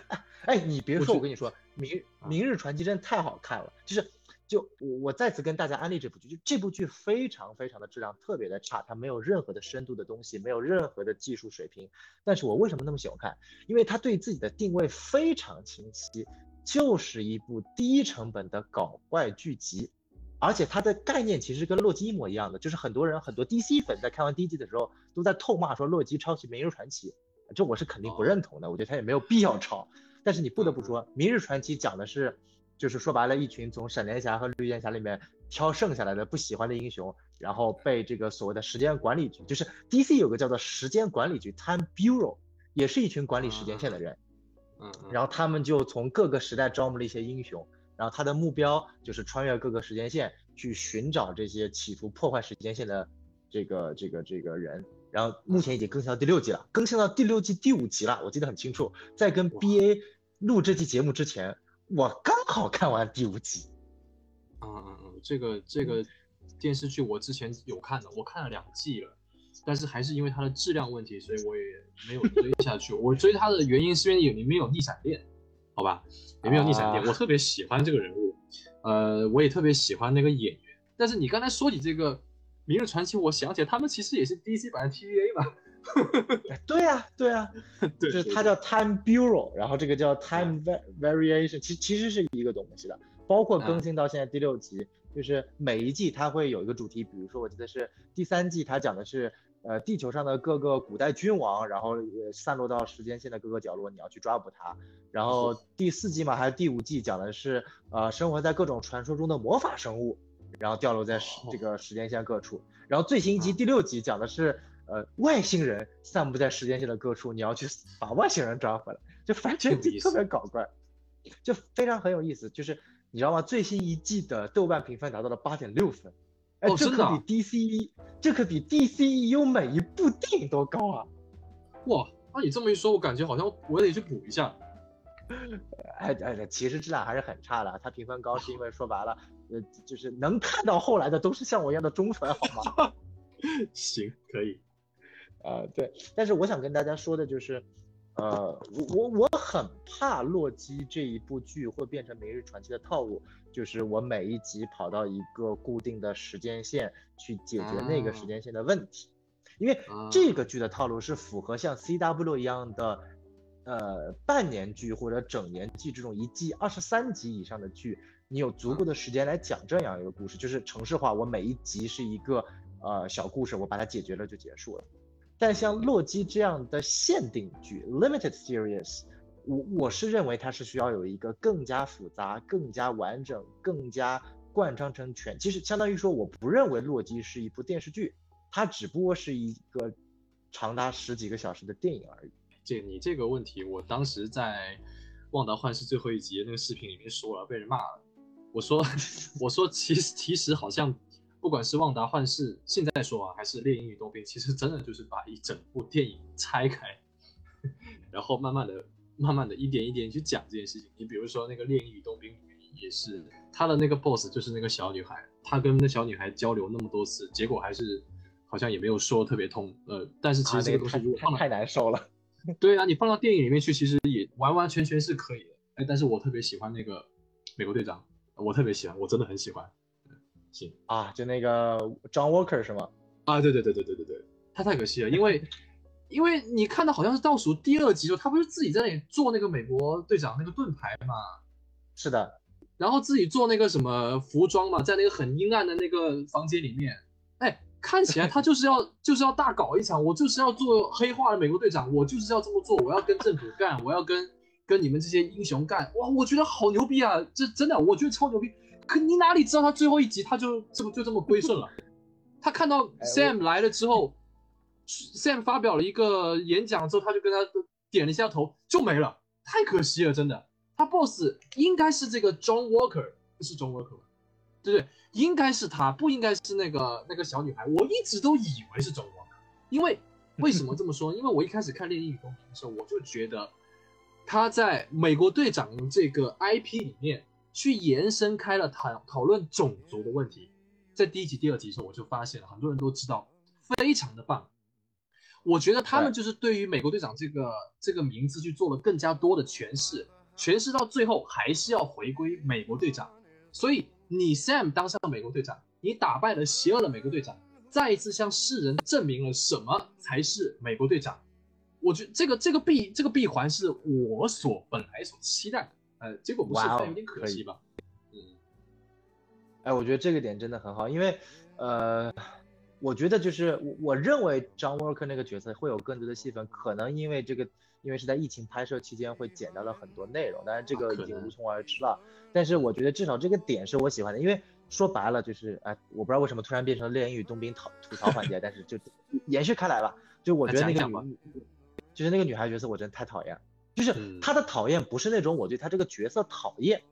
哎，你别说，我跟你说，明啊明日传奇真的太好看了，就是就我我再次跟大家安利这部剧，就这部剧非常非常的质量特别的差，它没有任何的深度的东西，没有任何的技术水平，但是我为什么那么喜欢看？因为它对自己的定位非常清晰，就是一部低成本的搞怪剧集。而且它的概念其实跟洛基一模一样的，就是很多人很多 DC 粉在看完第一季的时候都在痛骂说洛基抄袭《明日传奇》，这我是肯定不认同的，我觉得他也没有必要抄。但是你不得不说，《明日传奇》讲的是，就是说白了，一群从闪电侠和绿箭侠里面挑剩下来的不喜欢的英雄，然后被这个所谓的时间管理局，就是 DC 有个叫做时间管理局 （Time Bureau），也是一群管理时间线的人。嗯嗯，然后他们就从各个时代招募了一些英雄，然后他的目标就是穿越各个时间线，去寻找这些企图破坏时间线的这个这个这个人。然后目前已经更新到第六季了，更新到第六季第五集了，我记得很清楚。在跟 BA 录这期节目之前，我刚好看完第五集。嗯嗯嗯，这个这个电视剧我之前有看的，我看了两季了，但是还是因为它的质量问题，所以我也没有追下去。我追它的原因是因为里面有逆闪电，好吧，里面有逆闪电，啊我特别喜欢这个人物。呃，我也特别喜欢那个演员。但是你刚才说起这个《明日传奇》，我想起来他们其实也是 DC 版的 TVA 嘛。对 呀，对呀，就是它叫 Time Bureau，然后这个叫 Time Variation，其其实是一个东西的，包括更新到现在第六集，就是每一季它会有一个主题，比如说我记得是第三季，它讲的是呃地球上的各个古代君王，然后散落到时间线的各个角落，你要去抓捕他。然后第四季嘛还是第五季讲的是呃生活在各种传说中的魔法生物，然后掉落在这个时间线各处。然后最新一集第六集讲的是。呃，外星人散布在时间线的各处，你要去把外星人抓回来，就反正就特别搞怪，就非常很有意思。就是你知道吗？最新一季的豆瓣评分达到了八点六分，哎，这可比 DC，这可比 DCU 每一部电影都高啊！哇，那你这么一说，我感觉好像我得去补一下。哎哎，其实质量还是很差的。它评分高是因为说白了，呃，就是能看到后来的都是像我一样的忠粉，好吗？行，可以。啊，对，但是我想跟大家说的就是，呃，我我很怕洛基这一部剧会变成《明日传奇》的套路，就是我每一集跑到一个固定的时间线去解决那个时间线的问题，因为这个剧的套路是符合像 CW 一样的，呃，半年剧或者整年剧这种一季二十三集以上的剧，你有足够的时间来讲这样一个故事，就是城市化，我每一集是一个呃小故事，我把它解决了就结束了。但像洛基这样的限定剧 （limited series），我我是认为它是需要有一个更加复杂、更加完整、更加贯穿成全。其实相当于说，我不认为洛基是一部电视剧，它只不过是一个长达十几个小时的电影而已。这你这个问题，我当时在《旺达幻视》最后一集那个视频里面说了，被人骂了。我说 我说其实其实好像。不管是旺达幻视现在说啊，还是猎鹰与冬兵，其实真的就是把一整部电影拆开，然后慢慢的、慢慢的一点一点去讲这件事情。你比如说那个猎鹰与冬兵里面也是，他的那个 boss 就是那个小女孩，他跟那小女孩交流那么多次，结果还是好像也没有说特别通。呃，但是其实这个东西如果放太难受了。对啊，你放到电影里面去，其实也完完全全是可以的。哎，但是我特别喜欢那个美国队长，我特别喜欢，我真的很喜欢。行啊，就那个 John Walker 是吗？啊，对对对对对对对，他太可惜了，因为因为你看到好像是倒数第二集时候，他不是自己在那里做那个美国队长那个盾牌嘛？是的，然后自己做那个什么服装嘛，在那个很阴暗的那个房间里面，哎，看起来他就是要就是要大搞一场，我就是要做黑化的美国队长，我就是要这么做，我要跟政府干，我要跟跟你们这些英雄干，哇，我觉得好牛逼啊，这真的，我觉得超牛逼。可你哪里知道他最后一集他就这么就这么归顺了？他看到 Sam 来了之后，Sam 发表了一个演讲之后，他就跟他点了一下头就没了，太可惜了，真的。他 boss 应该是这个 John Walker，不是 John Walker 对不对？应该是他，不应该是那个那个小女孩。我一直都以为是 John Walker，因为 为什么这么说？因为我一开始看《猎鹰与冬兵》的时候，我就觉得他在美国队长这个 IP 里面。去延伸开了讨讨论种族的问题，在第一集、第二集的时候，我就发现了很多人都知道，非常的棒。我觉得他们就是对于美国队长这个这个名字去做了更加多的诠释，诠释到最后还是要回归美国队长。所以你 Sam 当上美国队长，你打败了邪恶的美国队长，再一次向世人证明了什么才是美国队长。我觉得这个这个闭这个闭环是我所本来所期待的。呃，结果不是，有点可惜吧？嗯，哎，我觉得这个点真的很好，因为，呃，我觉得就是我我认为 John Walker 那个角色会有更多的戏份，可能因为这个，因为是在疫情拍摄期间会剪掉了很多内容，但是这个已经无从而知了。但是我觉得至少这个点是我喜欢的，因为说白了就是，哎，我不知道为什么突然变成《猎鹰与冬兵》讨吐槽环节，但是就延续开来了。就我觉得那个女，就是那个女孩角色，我真的太讨厌。就是她的讨厌不是那种我对她这个角色讨厌，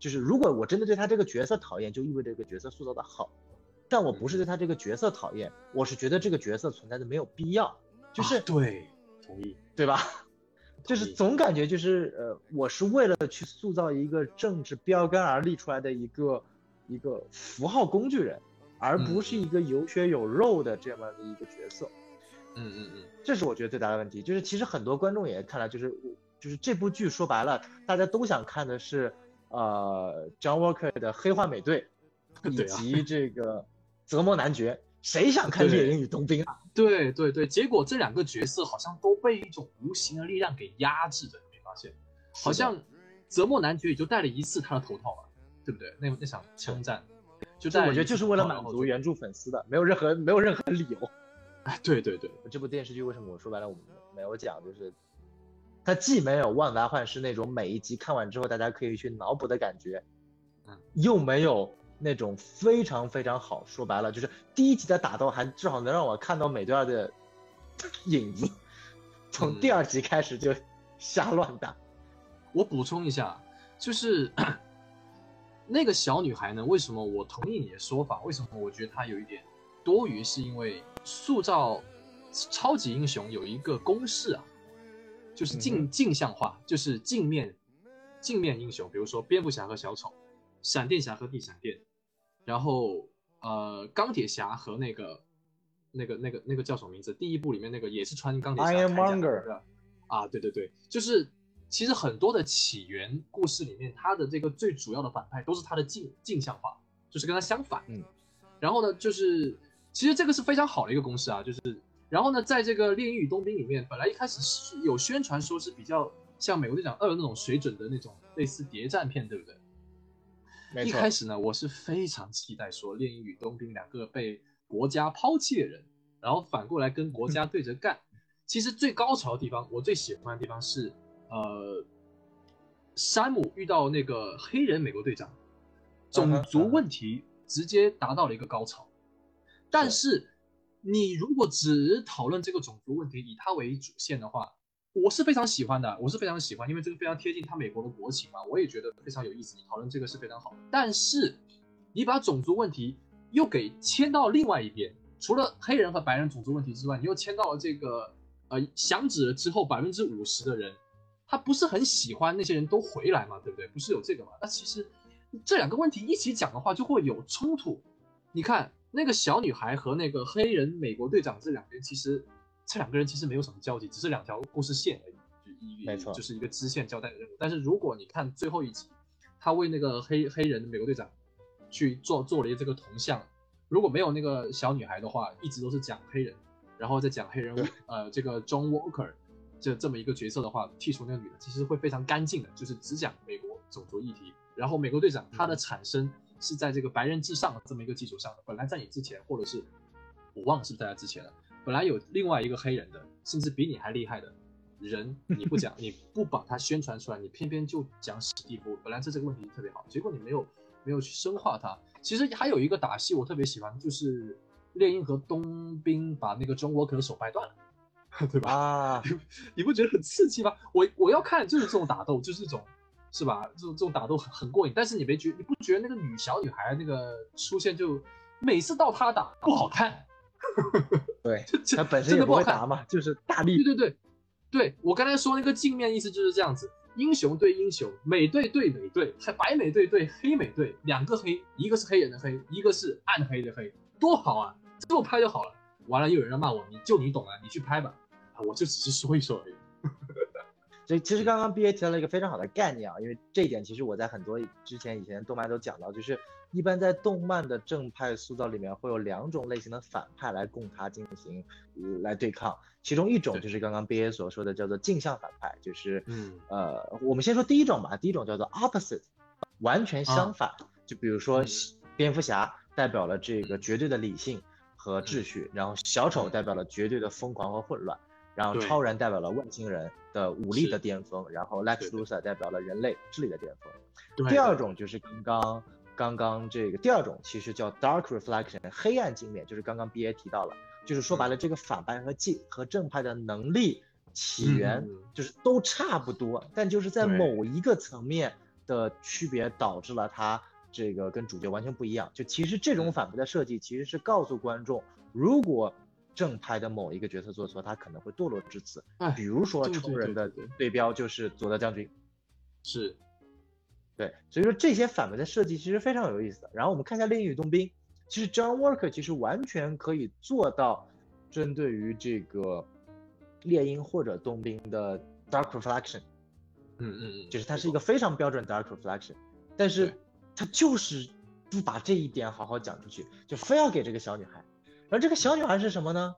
就是如果我真的对她这个角色讨厌，就意味着这个角色塑造的好，但我不是对他这个角色讨厌，我是觉得这个角色存在的没有必要，就是对，同意，对吧？就是总感觉就是呃，我是为了去塑造一个政治标杆而立出来的一个一个符号工具人，而不是一个有血有肉的这么的一个角色。嗯嗯嗯，这是我觉得最大的问题，就是其实很多观众也看来，就是。就是这部剧说白了，大家都想看的是呃 John Walker 的黑化美队，以及这个泽莫男爵，谁想看猎鹰与冬兵啊？对对对，结果这两个角色好像都被一种无形的力量给压制着，你没发现？好像泽莫男爵也就戴了一次他的头套吧，对不对？那那场枪战，就这我觉得就是为了满足原著粉丝的，没有任何没有任何理由。哎，对对对，这部电视剧为什么我说白了我们没有讲，就是它既没有万达幻视那种每一集看完之后大家可以去脑补的感觉，嗯，又没有那种非常非常好，说白了就是第一集的打斗还至少能让我看到美队二的影子，从嗯第二集开始就瞎乱打。我补充一下，就是 那个小女孩呢，为什么我同意你的说法？为什么我觉得她有一点多余？是因为塑造超级英雄有一个公式啊，就是镜、嗯镜像化，就是镜面镜面英雄，比如说蝙蝠侠和小丑，闪电侠和地闪电，然后呃钢铁侠和那个那个那个那个叫什么名字？第一部里面那个也是穿钢铁侠铠甲的啊，对对对，就是其实很多的起源故事里面，他的这个最主要的反派都是他的镜镜像化，就是跟他相反。嗯，然后呢，就是其实这个是非常好的一个公式啊，就是然后呢，在这个《猎鹰与冬兵》里面，本来一开始是有宣传说是比较像《美国队长二》那种水准的那种类似谍战片，对不对？一开，始呢，我是非常期待说猎鹰与冬兵两个被国家抛弃的人，然后反过来跟国家对着干。其实最高潮的地方，我最喜欢的地方是，呃，山姆遇到那个黑人美国队长，种族问题直接达到了一个高潮。但是你如果只讨论这个种族问题，以它为主线的话，我是非常喜欢的，我是非常喜欢，因为这个非常贴近他美国的国情嘛，我也觉得非常有意思。你讨论这个是非常好的，但是你把种族问题又给牵到另外一边，除了黑人和白人种族问题之外，你又牵到了这个呃响指之后百分之五十的人，他不是很喜欢那些人都回来嘛，对不对？不是有这个嘛？那其实这两个问题一起讲的话，就会有冲突。你看那个小女孩和那个黑人美国队长这两边，其实这两个人其实没有什么交集，只是两条故事线而已，就一没错就是一个支线交代的任务。但是如果你看最后一集，他为那个黑黑人的美国队长去做做了一这个铜像，如果没有那个小女孩的话，一直都是讲黑人，然后再讲黑人对呃这个 John Walker 这这么一个角色的话，剔除那个女的，其实会非常干净的，就是只讲美国种族议题。然后美国队长他的产生是在这个白人至上的这么一个基础上的，本来在你之前，或者是我忘了是不是在他之前了，本来有另外一个黑人的，甚至比你还厉害的人，你不讲，你不把他宣传出来，你偏偏就讲史蒂夫，本来这这个问题特别好，结果你没有没有去深化它。其实还有一个打戏我特别喜欢，就是猎鹰和冬兵把那个 John Walker 的手掰断了，对吧？啊，你不觉得很刺激吗？我我要看就是这种打斗，就是这种，是吧？这种这种打斗很很过瘾。但是你没觉你不觉得那个女小女孩那个出现就每次到她打不好看，对，他本身也不会打嘛，就是大力对对对，对我刚才说那个镜面意思就是这样子，英雄对英雄，美队对美队，还白美队对黑美队，两个黑，一个是黑人的黑，一个是暗黑的黑，多好啊！这么拍就好了。完了又有人要骂我，你就你懂啊，你去拍吧。啊，我就只是说一说而已。所以其实刚刚 B A 提到了一个非常好的概念啊，因为这一点其实我在很多之前以前动漫都讲到，就是一般在动漫的正派塑造里面会有两种类型的反派来供他进行、呃来对抗，其中一种就是刚刚 B A 所说的叫做镜像反派，就是嗯呃我们先说第一种吧，第一种叫做 opposite，完全相啊反，就比如说嗯。蝙蝠侠代表了这个绝对的理性和秩序，然后小丑嗯代表了绝对的疯狂和混乱。然后超人代表了外星人的武力的巅峰，然后 Lex Luthor 代表了人类智力的巅峰。对第二种就是刚刚刚刚这个第二种其实叫 Dark Reflection 黑暗镜面，就是刚刚 B A 提到了，就是说白了这个反派和正和正派的能力起源就是都差不多，但就是在某一个层面的区别导致了他这个跟主角完全不一样。就其实这种嗯。反派的设计其实是告诉观众，如果正派的某一个角色做错，他可能会堕落至此。哎比如说超人的对标就是佐德将军，是对，所以说这些反派的设计其实非常有意思的。然后我们看一下《猎鹰与冬兵》，其实 John Walker 其实完全可以做到针对于这个猎鹰或者冬兵的 Dark Reflection，嗯嗯嗯，就是它是一个非常标准 Dark Reflection。但是他就是不把这一点好好讲出去，就非要给这个小女孩。而这个小女孩是什么呢？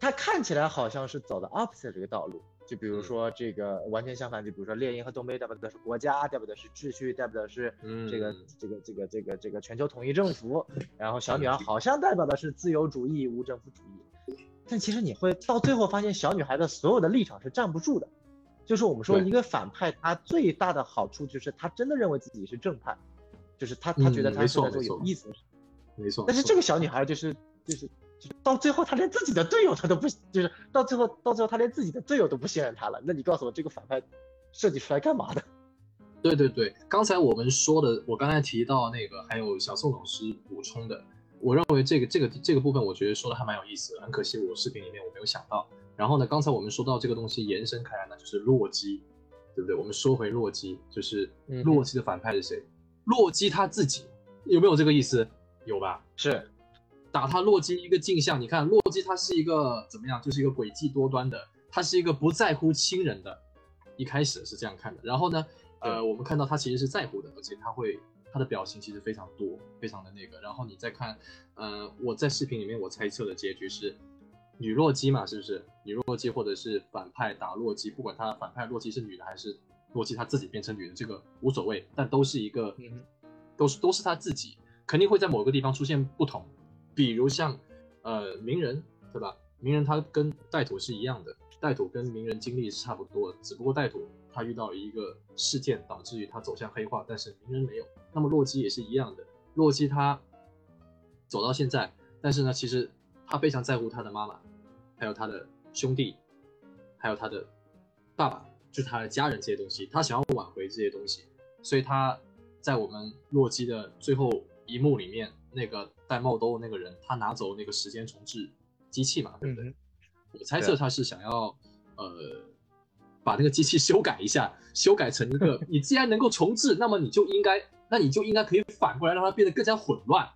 她看起来好像是走的 opposite 这个道路，就比如说这个完全相反，就比如说猎鹰和东北代表的是国家，代表的是秩序，代表的是这个这个这个这个这个全球统一政府。然后小女孩好像代表的是自由主义、无政府主义。但其实你会到最后发现，小女孩的所有的立场是站不住的。就是我们说一个反派，他最大的好处就是他真的认为自己是正派，就是他他觉得他是在做有意思的事。没错。但是这个小女孩就是就是到最后，他连自己的队友他都不，就是到最后到最后他连自己的队友都不信任他了。那你告诉我，这个反派设计出来干嘛的？对对对，刚才我们说的，我刚才提到那个，还有小宋老师补充的。我认为这个这个这个部分，我觉得说的还蛮有意思的。很可惜我视频里面我没有想到。然后呢，刚才我们说到这个东西延伸开来呢，就是洛基，对不对？我们说回洛基，就是洛基的反派是谁？洛基他自己有没有这个意思？有吧？是打他洛基一个镜像，你看洛基他是一个怎么样？就是一个诡计多端的，他是一个不在乎亲人的。一开始是这样看的。然后呢，呃，我们看到他其实是在乎的，而且他会。他的表情其实非常多，非常的那个。然后你再看，呃，我在视频里面我猜测的结局是女洛基嘛，是不是？女洛基或者是反派打洛基，不管他反派洛基是女的还是洛基他自己变成女的，这个无所谓，但都是一个，都是都是他自己，肯定会在某个地方出现不同。比如像，呃，鸣人，对吧？鸣人他跟带土是一样的，带土跟鸣人经历是差不多的，只不过带土。他遇到了一个事件，导致于他走向黑化，但是鸣人没有。那么洛基也是一样的，洛基他走到现在，但是呢，其实他非常在乎他的妈妈，还有他的兄弟，还有他的爸爸，就是他的家人这些东西，他想要挽回这些东西。所以他在我们洛基的最后一幕里面，那个戴帽兜的那个人，他拿走那个时间重置机器嘛，对不对？我猜测他是想要呃。把那个机器修改一下，修改成一个，你既然能够重置，那么你就应该，那你就应该可以反过来让它变得更加混乱。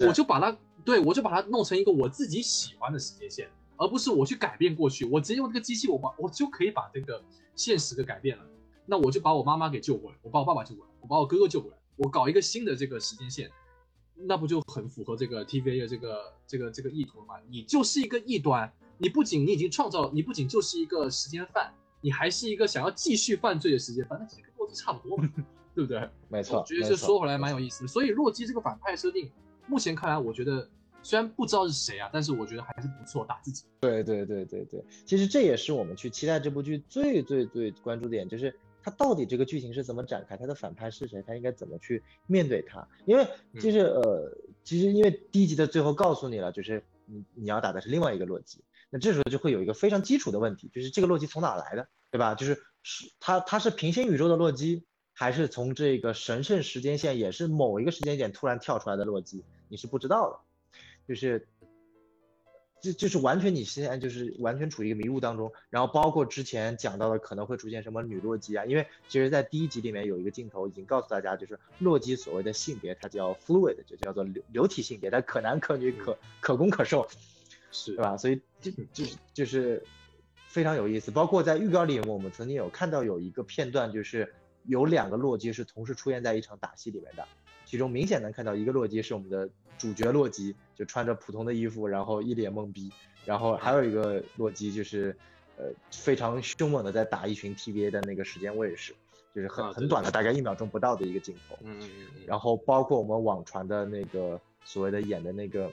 我就把它，对我就把它弄成一个我自己喜欢的时间线，而不是我去改变过去。我直接用这个机器，我把我就可以把这个现实的改变了。那我就把我妈妈给救过来，我把我爸爸救过来，我把我哥哥救过来，我搞一个新的这个时间线，那不就很符合这个 TVA 的这个这个这个意图吗？你就是一个异端，你不仅你已经创造，你不仅就是一个时间犯。你还是一个想要继续犯罪的时间，犯，那其实跟洛基差不多嘛，对不对？没错，我觉得这说回来蛮有意思的。所以洛基这个反派设定，目前看来，我觉得虽然不知道是谁啊，但是我觉得还是不错，打自己。对对对对对，其实这也是我们去期待这部剧最最最关注点，就是他到底这个剧情是怎么展开，他的反派是谁，他应该怎么去面对他。因为就是呃，其实因为第一集的最后告诉你了，就是你你要打的是另外一个洛基。那这时候就会有一个非常基础的问题，就是这个洛基从哪来的，对吧？就是是他他是平行宇宙的洛基，还是从这个神圣时间线也是某一个时间点突然跳出来的洛基？你是不知道的，就是就就是完全你现在就是完全处于一个迷雾当中。然后包括之前讲到的可能会出现什么女洛基啊，因为其实在第一集里面有一个镜头已经告诉大家，就是洛基所谓的性别它叫 fluid，就叫做流流体性别，它可男可女，可可攻可受。是对吧？所以就就是就是非常有意思。包括在预告里，我们曾经有看到有一个片段，就是有两个洛基是同时出现在一场打戏里面的。其中明显能看到一个洛基是我们的主角洛基，就穿着普通的衣服，然后一脸懵逼。然后还有一个洛基就是呃非常凶猛的在打一群 TVA 的那个时间卫士，就是很很短的，大概一秒钟不到的一个镜头。嗯。然后包括我们网传的那个所谓的演的那个。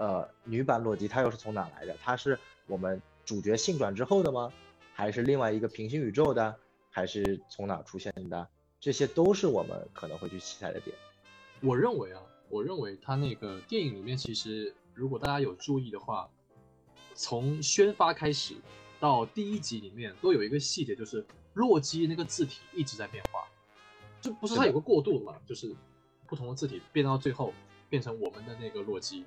呃，女版洛基她又是从哪来的？她是我们主角性转之后的吗？还是另外一个平行宇宙的？还是从哪出现的？这些都是我们可能会去期待的点。我认为啊，我认为他那个电影里面，其实如果大家有注意的话，从宣发开始到第一集里面，都有一个细节，就是洛基那个字体一直在变化，就不是它有个过渡嘛，就是不同的字体变到最后变成我们的那个洛基。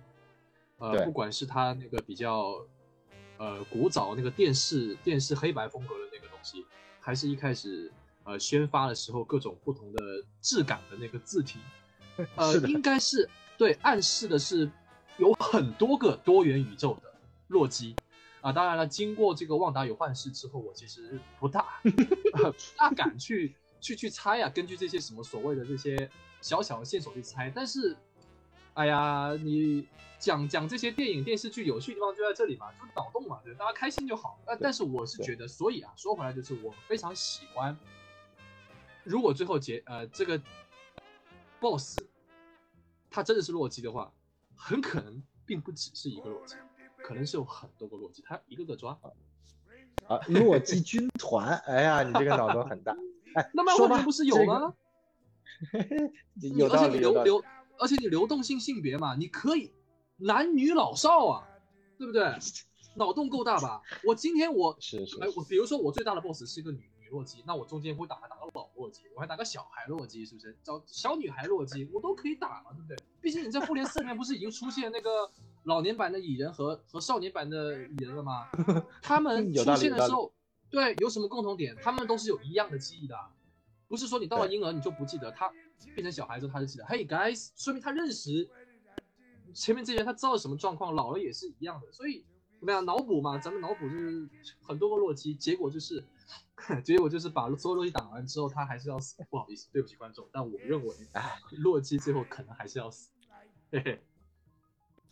呃，不管是他那个比较，呃，古早那个电视电视黑白风格的那个东西，还是一开始呃宣发的时候各种不同的质感的那个字体，呃，应该是对暗示的是有很多个多元宇宙的洛基啊。当然了，经过这个旺达有幻视之后，我其实不大 不大敢去去去猜啊，根据这些什么所谓的这些小小的线索去猜。但是，哎呀，你讲讲这些电影电视剧有趣的地方就在这里嘛，就脑洞嘛，对，大家开心就好。呃，但是我是觉得，所以啊，说回来就是我非常喜欢，如果最后结呃这个 boss 他真的是洛基的话，很可能并不只是一个洛基，可能是有很多个洛基，他一个个抓。啊，洛基军团，哎呀，你这个脑洞很大。哎，那漫画里不是有吗？有道理，流流，而且你流动性性别嘛，你可以男女老少啊，对不对？脑洞够大吧？我今天我是是，哎，我比如说我最大的 boss 是一个女女洛基，那我中间会打打个老洛基，我还打个小孩洛基，是不是？找小女孩洛基，我都可以打嘛，对不对？毕竟你在复联四里面不是已经出现那个。老年版的蚁人和和少年版的蚁人了吗？他们 出现的时候，对，有什么共同点？他们都是有一样的记忆的，不是说你到了婴儿你就不记得，他变成小孩之后他就记得。Hey guys，说明他认识前面这些，他知道什么状况，老了也是一样的。所以怎么样脑补嘛？咱们脑补就是很多个洛基，结果就是 结果就是把所有东西打完之后，他还是要死。不好意思，对不起观众，但我认为，哎，洛基最后可能还是要死。嘿嘿。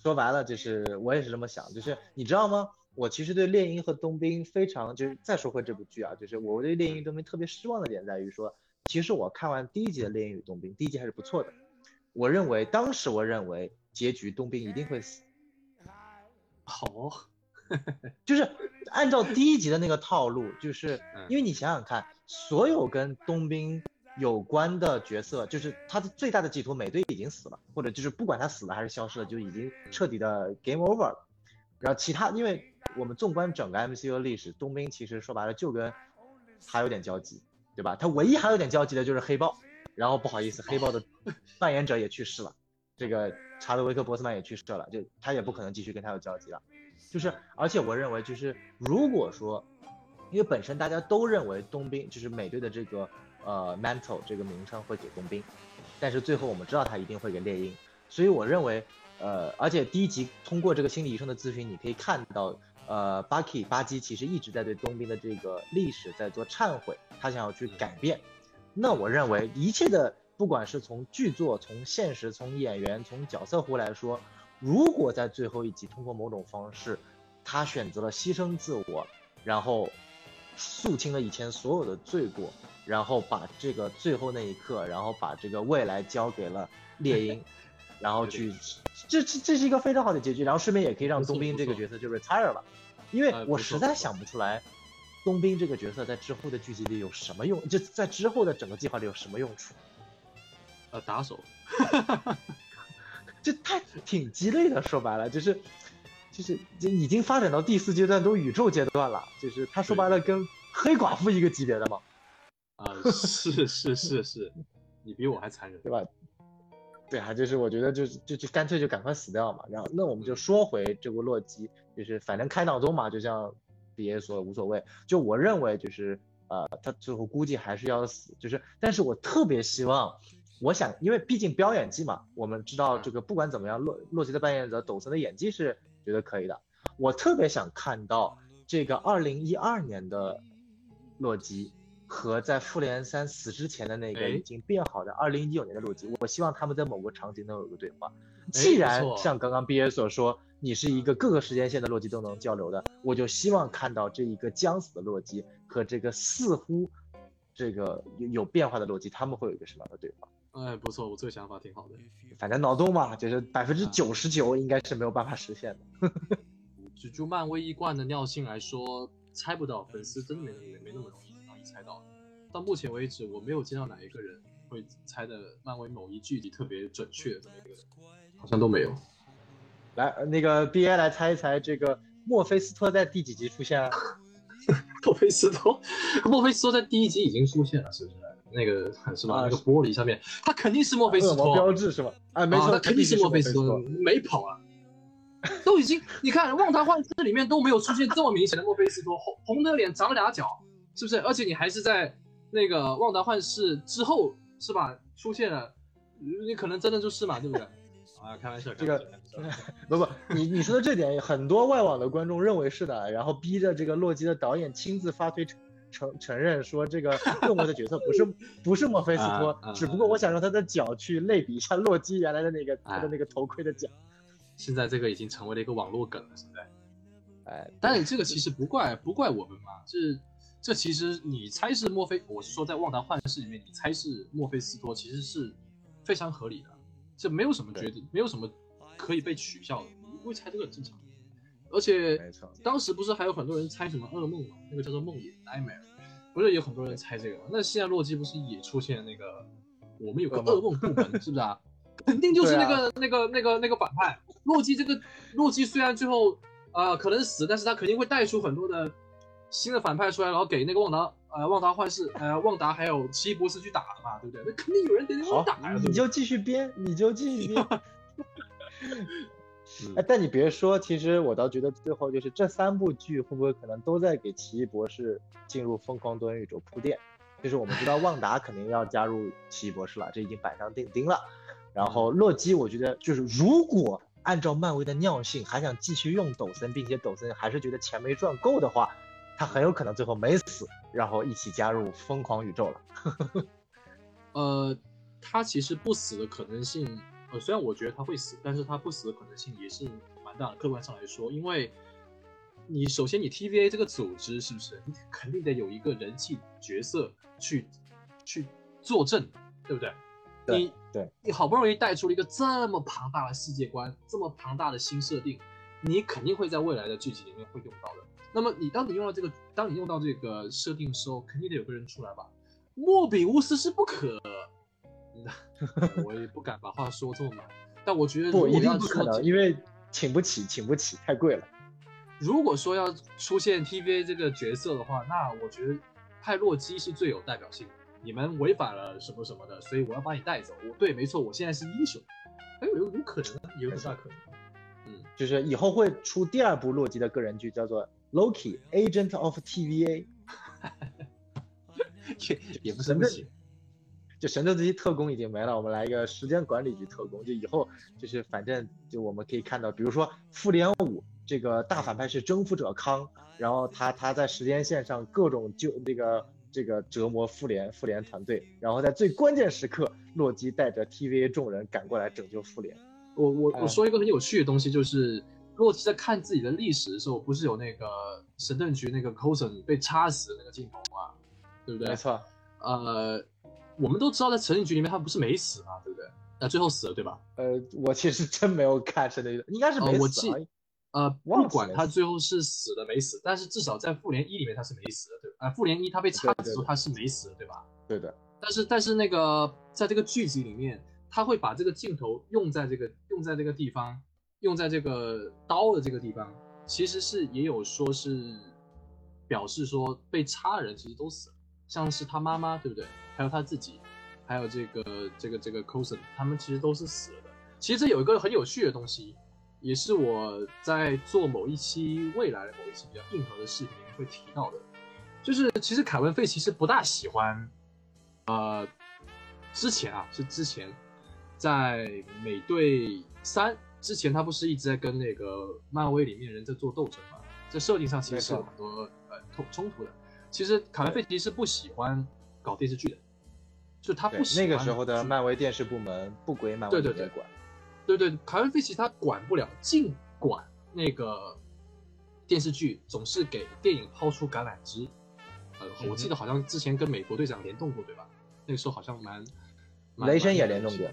说白了就是我也是这么想，就是你知道吗？我其实对猎鹰和冬兵非常就是再说回这部剧啊，就是我对猎鹰冬兵特别失望的点在于说，其实我看完第一集的猎鹰与冬兵，第一集还是不错的。我认为当时我认为结局冬兵一定会死。好，就是按照第一集的那个套路，就是因为你想想看，所有跟冬兵。有关的角色就是他的最大的寄托，美队已经死了，或者就是不管他死了还是消失了，就已经彻底的 game over 了。然后其他，因为我们纵观整个 MCU 的历史，冬兵其实说白了就跟他有点交集，对吧？他唯一还有点交集的就是黑豹。然后不好意思，黑豹的扮演者也去世了，这个查德维克·博斯曼也去世了，就他也不可能继续跟他有交集了。就是，而且我认为就是如果说，因为本身大家都认为冬兵就是美队的这个。呃，Mantle 这个名称会给冬兵，但是最后我们知道他一定会给猎鹰，所以我认为，呃，而且第一集通过这个心理医生的咨询，你可以看到，呃，Bucky 巴基其实一直在对冬兵的这个历史在做忏悔，他想要去改变。那我认为一切的，不管是从剧作、从现实、从演员、从角色弧来说，如果在最后一集通过某种方式，他选择了牺牲自我，然后肃清了以前所有的罪过。然后把这个最后那一刻，然后把这个未来交给了猎鹰，然后去，这这这是一个非常好的结局。然后顺便也可以让冬兵这个角色就 retire 了，因为我实在想不出来，冬兵这个角色在之后的剧集里有什么用，就在之后的整个计划里有什么用处？呃，打手，这太挺鸡肋的。说白了就是，就是就已经发展到第四阶段，都宇宙阶段了。就是他说白了跟黑寡妇一个级别的嘛。啊，是是是是，你比我还残忍，对吧？对啊，就是我觉得就就就干脆就赶快死掉嘛。然后那我们就说回这部洛基，就是反正开脑洞嘛，就像 B A 说的无所谓。就我认为就是呃，他最后估计还是要死，就是但是我特别希望，我想因为毕竟飙演技嘛，我们知道这个不管怎么样，洛洛基的扮演者抖森的演技是觉得可以的。我特别想看到这个二零一二年的洛基。和在复联三死之前的那个已经变好的二零一九年的洛基，我希望他们在某个场景能有一个对话。既然像刚刚 B A 所说，你是一个各个时间线的洛基都能交流的，我就希望看到这一个将死的洛基和这个似乎这个有有变化的洛基，他们会有一个什么样的对话？哎，不错，我这个想法挺好的。反正脑洞嘛，就是百分之九十九应该是没有办法实现的。就就漫威一贯的尿性来说，猜不到，粉丝真的没没没那么容易。猜到，到目前为止，我没有见到哪一个人会猜的漫威某一剧集特别准确的这么一个人，好像都没有。来，那个 B A 来猜一猜，这个墨菲斯托在第几集出现啊？墨菲斯托，墨菲斯托在第一集已经出现了，是不是？那个是吧？那个玻璃上面，他肯定是墨菲斯托标志是吧？啊，没错，那肯定是墨菲斯托，没跑啊。都已经，你看《旺达幻视》里面都没有出现这么明显的墨菲斯托，红红的脸，长俩脚。是不是？而且你还是在那个旺达幻视之后，是吧？出现了，你可能真的就是嘛，对不对？啊，开玩笑，这个 不不，你你说的这点，很多外网的观众认为是的，然后逼着这个洛基的导演亲自发推承承认说这个恶魔的角色不是 不是墨菲斯托，啊啊只不过我想用他的脚去类比一下洛基原来的那个他的啊那个头盔的脚。现在这个已经成为了一个网络梗了，现在。哎，但是这个其实不怪不怪我们嘛，这这其实你猜是墨菲，我是说在《旺达幻视》里面你猜是墨菲斯托，其实是非常合理的，这没有什么决定，没有什么可以被取笑的，你不会猜这个很正常。而且当时不是还有很多人猜什么噩梦吗，那个叫做梦魇 nightmare，不是有很多人猜这个吗？那现在洛基不是也出现那个我们有个噩噩梦部门，是不是啊？肯定就是那个、那个那个那个反派洛基。这个洛基虽然最后呃可能死，但是他肯定会带出很多的新的反派出来，然后给那个旺达呃旺达幻视呃旺达还有奇异博士去打嘛，对不对？那肯定有人给那个好打？你就继续编，你就继续编。嗯哎，但你别说，其实我倒觉得最后就是这三部剧会不会可能都在给奇异博士进入疯狂多元宇宙铺垫？就是我们知道旺达肯定要加入奇异博士了，这已经板上钉钉了。然后洛基，我觉得就是如果按照漫威的尿性还想继续用抖森，并且抖森还是觉得钱没赚够的话，他很有可能最后没死，然后一起加入疯狂宇宙了。呃，他其实不死的可能性，呃，虽然我觉得他会死，但是他不死的可能性也是蛮大的。客观上来说，因为你首先你 TVA 这个组织是不是，你肯定得有一个人气角色去去坐镇，对不对？对你对你好不容易带出了一个这么庞大的世界观，这么庞大的新设定，你肯定会在未来的剧集里面会用到的。那么你当你用到这个，当你用到这个设定的时候，肯定得有个人出来吧？莫比乌斯是不可，我也不敢把话说这么满，但我觉得不，一定不可能，因为请不起，请不起，太贵了。如果说要出现 TVA 这个角色的话，那我觉得派洛基是最有代表性的。你们违反了什么什么的，所以我要把你带走。我对，没错，我现在是英雄。哎，有有可能啊，有很大可能。嗯，就是以后会出第二部洛基的个人剧，叫做 Loki Agent of TVA，也也不是不行。就神盾局特工已经没了，我们来一个时间管理局特工。就以后就是反正就我们可以看到，比如说复联五这个大反派是征服者康，然后他他在时间线上各种救这个这个折磨复联复联团队，然后在最关键时刻，洛基带着 TVA 众人赶过来拯救复联。我我哎我说一个很有趣的东西，就是洛基在看自己的历史的时候，不是有那个神盾局那个 Coulson 被插死的那个镜头吗？对不对？没。错，呃，我们都知道在神盾局里面他不是没死嘛，对不对？那最后死了，对吧？呃，我其实真没有看神盾局，应该是呃我记没死啊。呃，忘不管他最后是死了没死，但是至少在复联一里面他是没死的，对吧？啊、复联一他被插的时候他是没死的，对吧？对的，但是但是那个在这个剧集里面，他会把这个镜头用在这个用在这个地方，用在这个刀的这个地方，其实是也有说是表示说被插的人其实都死了，像是他妈妈对不对？还有他自己，还有这个这个这个 Coulson，他们其实都是死了的。其实这有一个很有趣的东西，也是我在做某一期未来的某一期比较硬核的视频里面会提到的，就是其实凯文费奇是不大喜欢。呃，之前啊，是之前在美队三之前，他不是一直在跟那个漫威里面人在做斗争嘛？在设定上其实是有很多呃冲冲突的。其实卡文费奇是不喜欢搞电视剧的，就他不喜欢那个时候的漫威电视部门不归漫威对对对管。对对，卡文费奇他管不了，尽管那个电视剧总是给电影抛出橄榄枝。呃，我记得好像之前跟美国队长联动过，对吧？那个时候好像蛮，蛮雷神也联动过。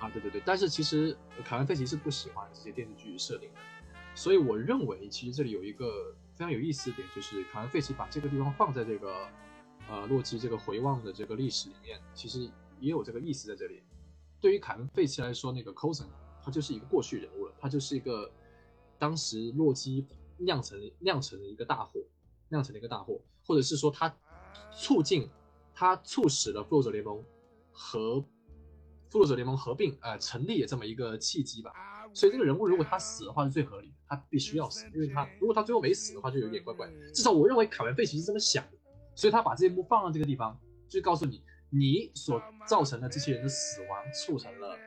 啊，对对对，但是其实呃凯文费奇是不喜欢这些电视剧设定的，所以我认为其实这里有一个非常有意思一点，就是凯文费奇把这个地方放在这个呃洛基这个回望的这个历史里面，其实也有这个意思在这里。对于凯文费奇来说，那个 Coulson 他就是一个过去人物了，他就是一个当时洛基酿成酿成的一个大祸，酿成了一个大祸，或者是说他促进他促使了复仇者联盟和复仇者联盟合并呃成立的这么一个契机吧。所以这个人物如果他死的话是最合理的，他必须要死，因为他如果他最后没死的话就有点怪怪。至少我认为卡文费奇是这么想的，所以他把这一幕放到这个地方，就告诉你你所造成的这些人的死亡促成了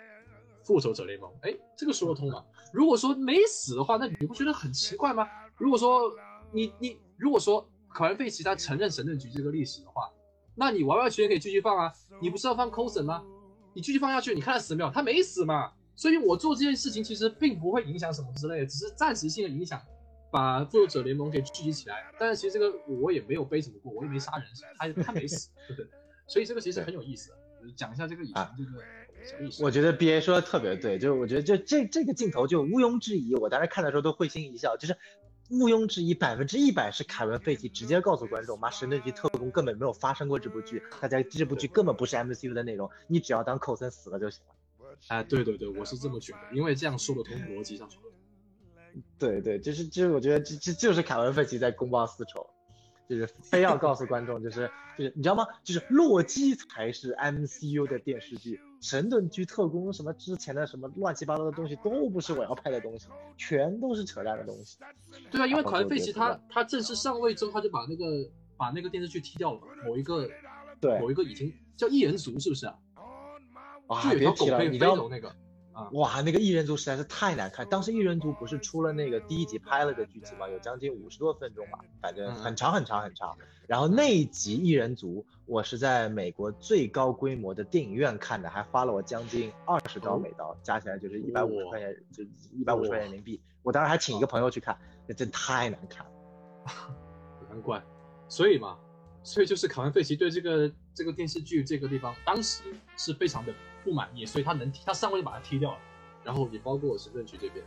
复仇者联盟。哎，这个说得通吗？如果说没死的话，那你不觉得很奇怪吗？如果说你你如果说卡文费奇他承认神盾局这个历史的话，那你完完全全可以继续放啊！你不是要放 c o s n 吗？你继续放下去，你看他死没有？他没死嘛！所以我做这件事情其实并不会影响什么之类的，只是暂时性的影响，把复仇者联盟给聚集起来。但是其实这个我也没有背什么锅，我也没杀人，他他没死，对不对？所以这个其实很有意思，讲一下这个以前这个小历史。我觉得 B A 说的特别对，就是我觉得就这这个镜头就毋庸置疑，我当时看的时候都会心一笑，就是毋庸置疑，百分之一百是凯文费奇直接告诉观众，妈神盾局特工根本没有发生过这部剧，大家这部剧根本不是 M C U 的内容，你只要当寇森死了就行了。哎，对对对，我是这么觉得，因为这样说得通，逻辑上说得通。对对，就是就是，我觉得这这就是凯文·费奇在公报私仇，就是非要告诉观众，就是就是你知道吗？就是洛基才是 MCU 的电视剧，神盾局特工什么之前的什么乱七八糟的东西都不是我要拍的东西，全都是扯淡的东西。对啊，因为凯文·费奇他他正式上位之后，他就把那个把那个电视剧踢掉了，某一个对某一个已经叫异人族，是不是啊？啊，别提了，你知道那个啊，哇，那个异人族实在是太难看。当时异人族不是出了那个第一集拍了个剧集嘛，有将近五十多分钟吧，反正很长很长很长。然后那一集异人族，我是在美国最高规模的电影院看的，还花了我将近二十刀美刀，加起来就是一百五十块钱，就一百五十块钱人民币。我当时还请一个朋友去看，那真太难看了，难怪。所以嘛，所以就是凯文费奇对这个这个电视剧这个地方，当时是非常的。不满意，所以他能踢，他上位就把他踢掉了，然后也包括神盾局这边，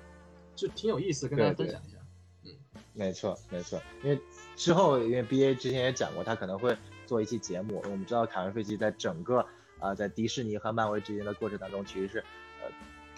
就挺有意思，跟大家分享一下。嗯，没错没错，因为之后因为 B A 之前也讲过，他可能会做一期节目。我们知道凯文费奇在整个啊在迪士尼和漫威之间的过程当中，其实是呃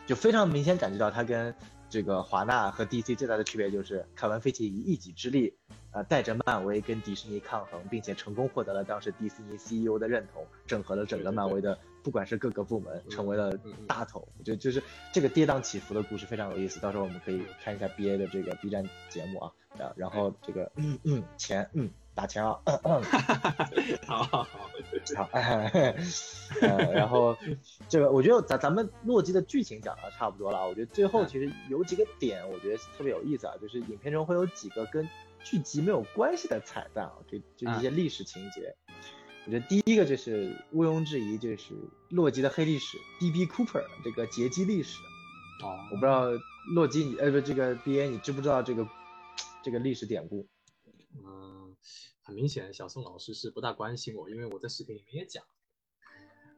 就非常明显感觉到他跟这个华纳和 D C 最大的区别就是凯文费奇以一己之力。呃，带着漫威跟迪士尼抗衡，并且成功获得了当时迪士尼 CEO 的认同，整合了整个漫威的，不管是各个部门，成为了大头。我觉得就是这个跌宕起伏的故事非常有意思，到时候我们可以看一下 BA 的这个 B 站节目啊，然然后这个嗯嗯钱嗯打钱啊，好好好好，呃，然后这个我觉得咱咱们洛基的剧情讲的差不多了，我觉得最后其实有几个点我觉得特别有意思啊，就是影片中会有几个跟剧集没有关系的彩蛋啊，就就一些历史情节。我觉得第一个就是毋庸置疑，就是洛基的黑历史，D.B. Cooper 这个劫机历史。哦，我不知道洛基你呃不这个 B.A. 你知不知道这个这个历史典故？嗯，很明显小宋老师是不大关心我，因为我在视频里面也讲，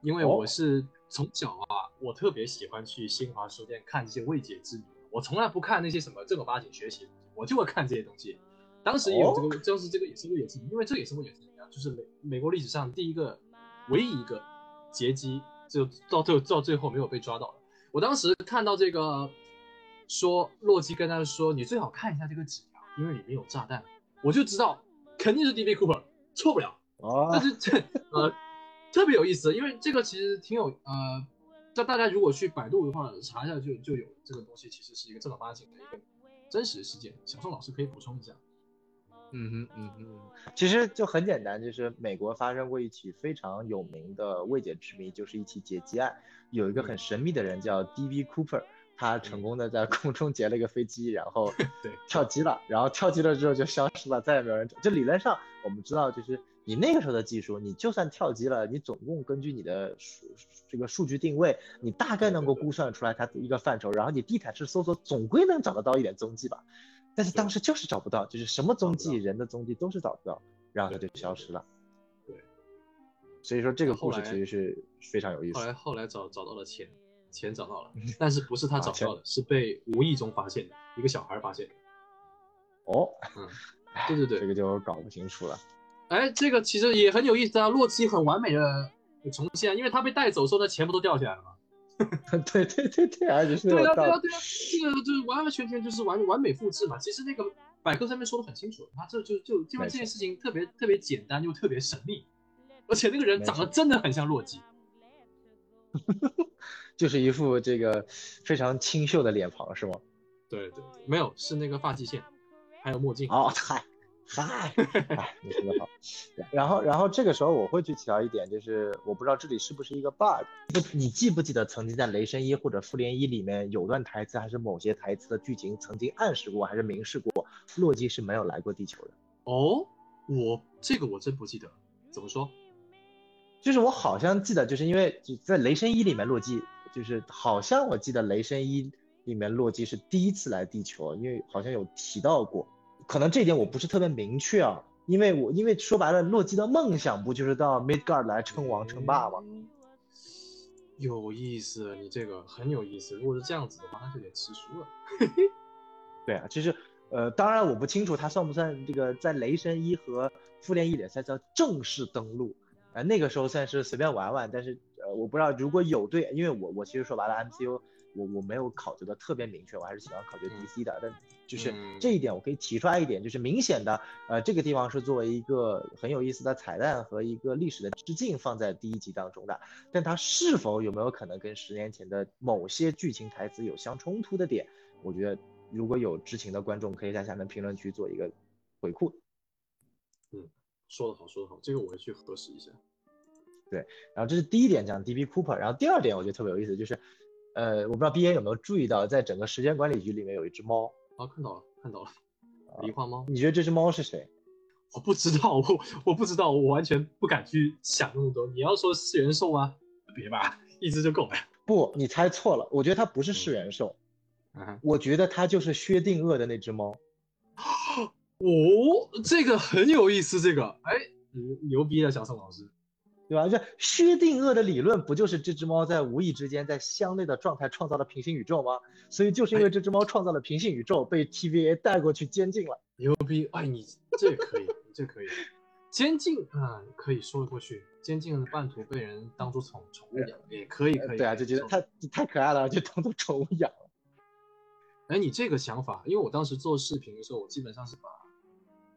因为我是从小啊，我特别喜欢去新华书店看这些未解之谜，我从来不看那些什么正儿八经学习，我就会看这些东西。当时也有这个，就是这个也是未解之谜，因为这也是未解之谜啊，就是美美国历史上第一个、唯一一个劫机，就到最到最后没有被抓到的。我当时看到这个，说洛基跟他说，你最好看一下这个纸条，因为里面有炸弹，我就知道肯定是 D.B. Cooper，错不了。哦，但是这呃特别有意思，因为这个其实挺有呃，叫大家如果去百度的话查一下就就有这个东西，其实是一个正儿八经的一个真实事件。小宋老师可以补充一下。嗯哼嗯哼，其实就很简单，就是美国发生过一起非常有名的未解之谜，就是一起劫机案。有一个很神秘的人叫 D.B. Cooper，他成功的在空中劫了一个飞机，然后 对跳机了，然后跳机了之后就消失了，再也没有人。就理论上我们知道，就是你那个时候的技术，你就算跳机了，你总共根据你的数这个数据定位，你大概能够估算出来它的一个范畴，然后你地毯式搜索总归能找得到一点踪迹吧。但是当时就是找不到，就是什么踪迹，人的踪迹都是找不到，然后他就消失了。对，所以说这个故事其实是非常有意思。后来后来找找到了钱，钱找到了，但是不是他找到的，是被无意中发现的，一个小孩发现的。哦，嗯，对对对，这个就搞不清楚了。哎，这个其实也很有意思啊，洛基很完美的重现，因为他被带走时候，那钱不都掉下来了吗？对对对对，而且是对啊对啊对啊，这个就是完完全全就是完完美复制嘛。其实那个百科上面说的很清楚，他这就就因为这件事情特别特别简单又特别神秘，而且那个人长得真的很像洛基，就是一副这个非常清秀的脸庞是吗？对对，没有是那个发际线，还有墨镜。哦，嗨。嗨，你说的好。然后，然后这个时候我会去提到一点，就是我不知道这里是不是一个 bug。不，你记不记得曾经在《雷神一》或者《复联一》里面有段台词，还是某些台词的剧情曾经暗示过，还是明示过，洛基是没有来过地球的？哦，我这个我真不记得，怎么说？就是我好像记得，就是因为就在雷神一里面，洛基就是好像我记得雷神一里面洛基是第一次来地球，因为好像有提到过，可能这点我不是特别明确啊，因为我因为说白了，洛基的梦想不就是到 Midgard 来称王称霸吗？有意思，你这个很有意思。如果是这样子的话，那就得吃书了。对啊，其实呃，当然我不清楚他算不算这个在雷神一和复联一里才叫正式登陆，呃，那个时候算是随便玩玩。但是呃，我不知道如果有对，因为我我其实说白了，MCU 我我没有考究的特别明确，我还是喜欢考究 DC 的，但。就是这一点，我可以提出来一点，就是明显的，呃，这个地方是作为一个很有意思的彩蛋和一个历史的致敬放在第一集当中的，但它是否有没有可能跟十年前的某些剧情台词有相冲突的点？我觉得如果有知情的观众，可以在下面评论区做一个回复。嗯，说得好，说得好，这个我会去核实一下。对，然后这是第一点讲 DB Cooper，然后第二点我觉得特别有意思，就是，呃，我不知道 B A 有没有注意到，在整个时间管理局里面有一只猫。啊，看到了，看到了，狸花猫。你觉得这只猫是谁？我不知道，我我不知道，我完全不敢去想那么多。你要说四元兽吗？别吧，一只就够了。不，你猜错了。我觉得它不是四元兽，啊我觉得它就是薛定谔的那只猫。哦，这个很有意思，这个，哎，牛逼的，小宋老师。对吧？这薛定谔的理论不就是这只猫在无意之间在箱内的状态创造了平行宇宙吗？所以就是因为这只猫创造了平行宇宙，被 TVA 带过去监禁了。牛逼！哎，你这可以，这可以。监禁啊，可以说得过去。监禁的半途被人当做宠宠物养，也可以，可以。对啊，就觉得它太可爱了，就当做宠物养了。哎，你这个想法，因为我当时做视频的时候，我基本上是把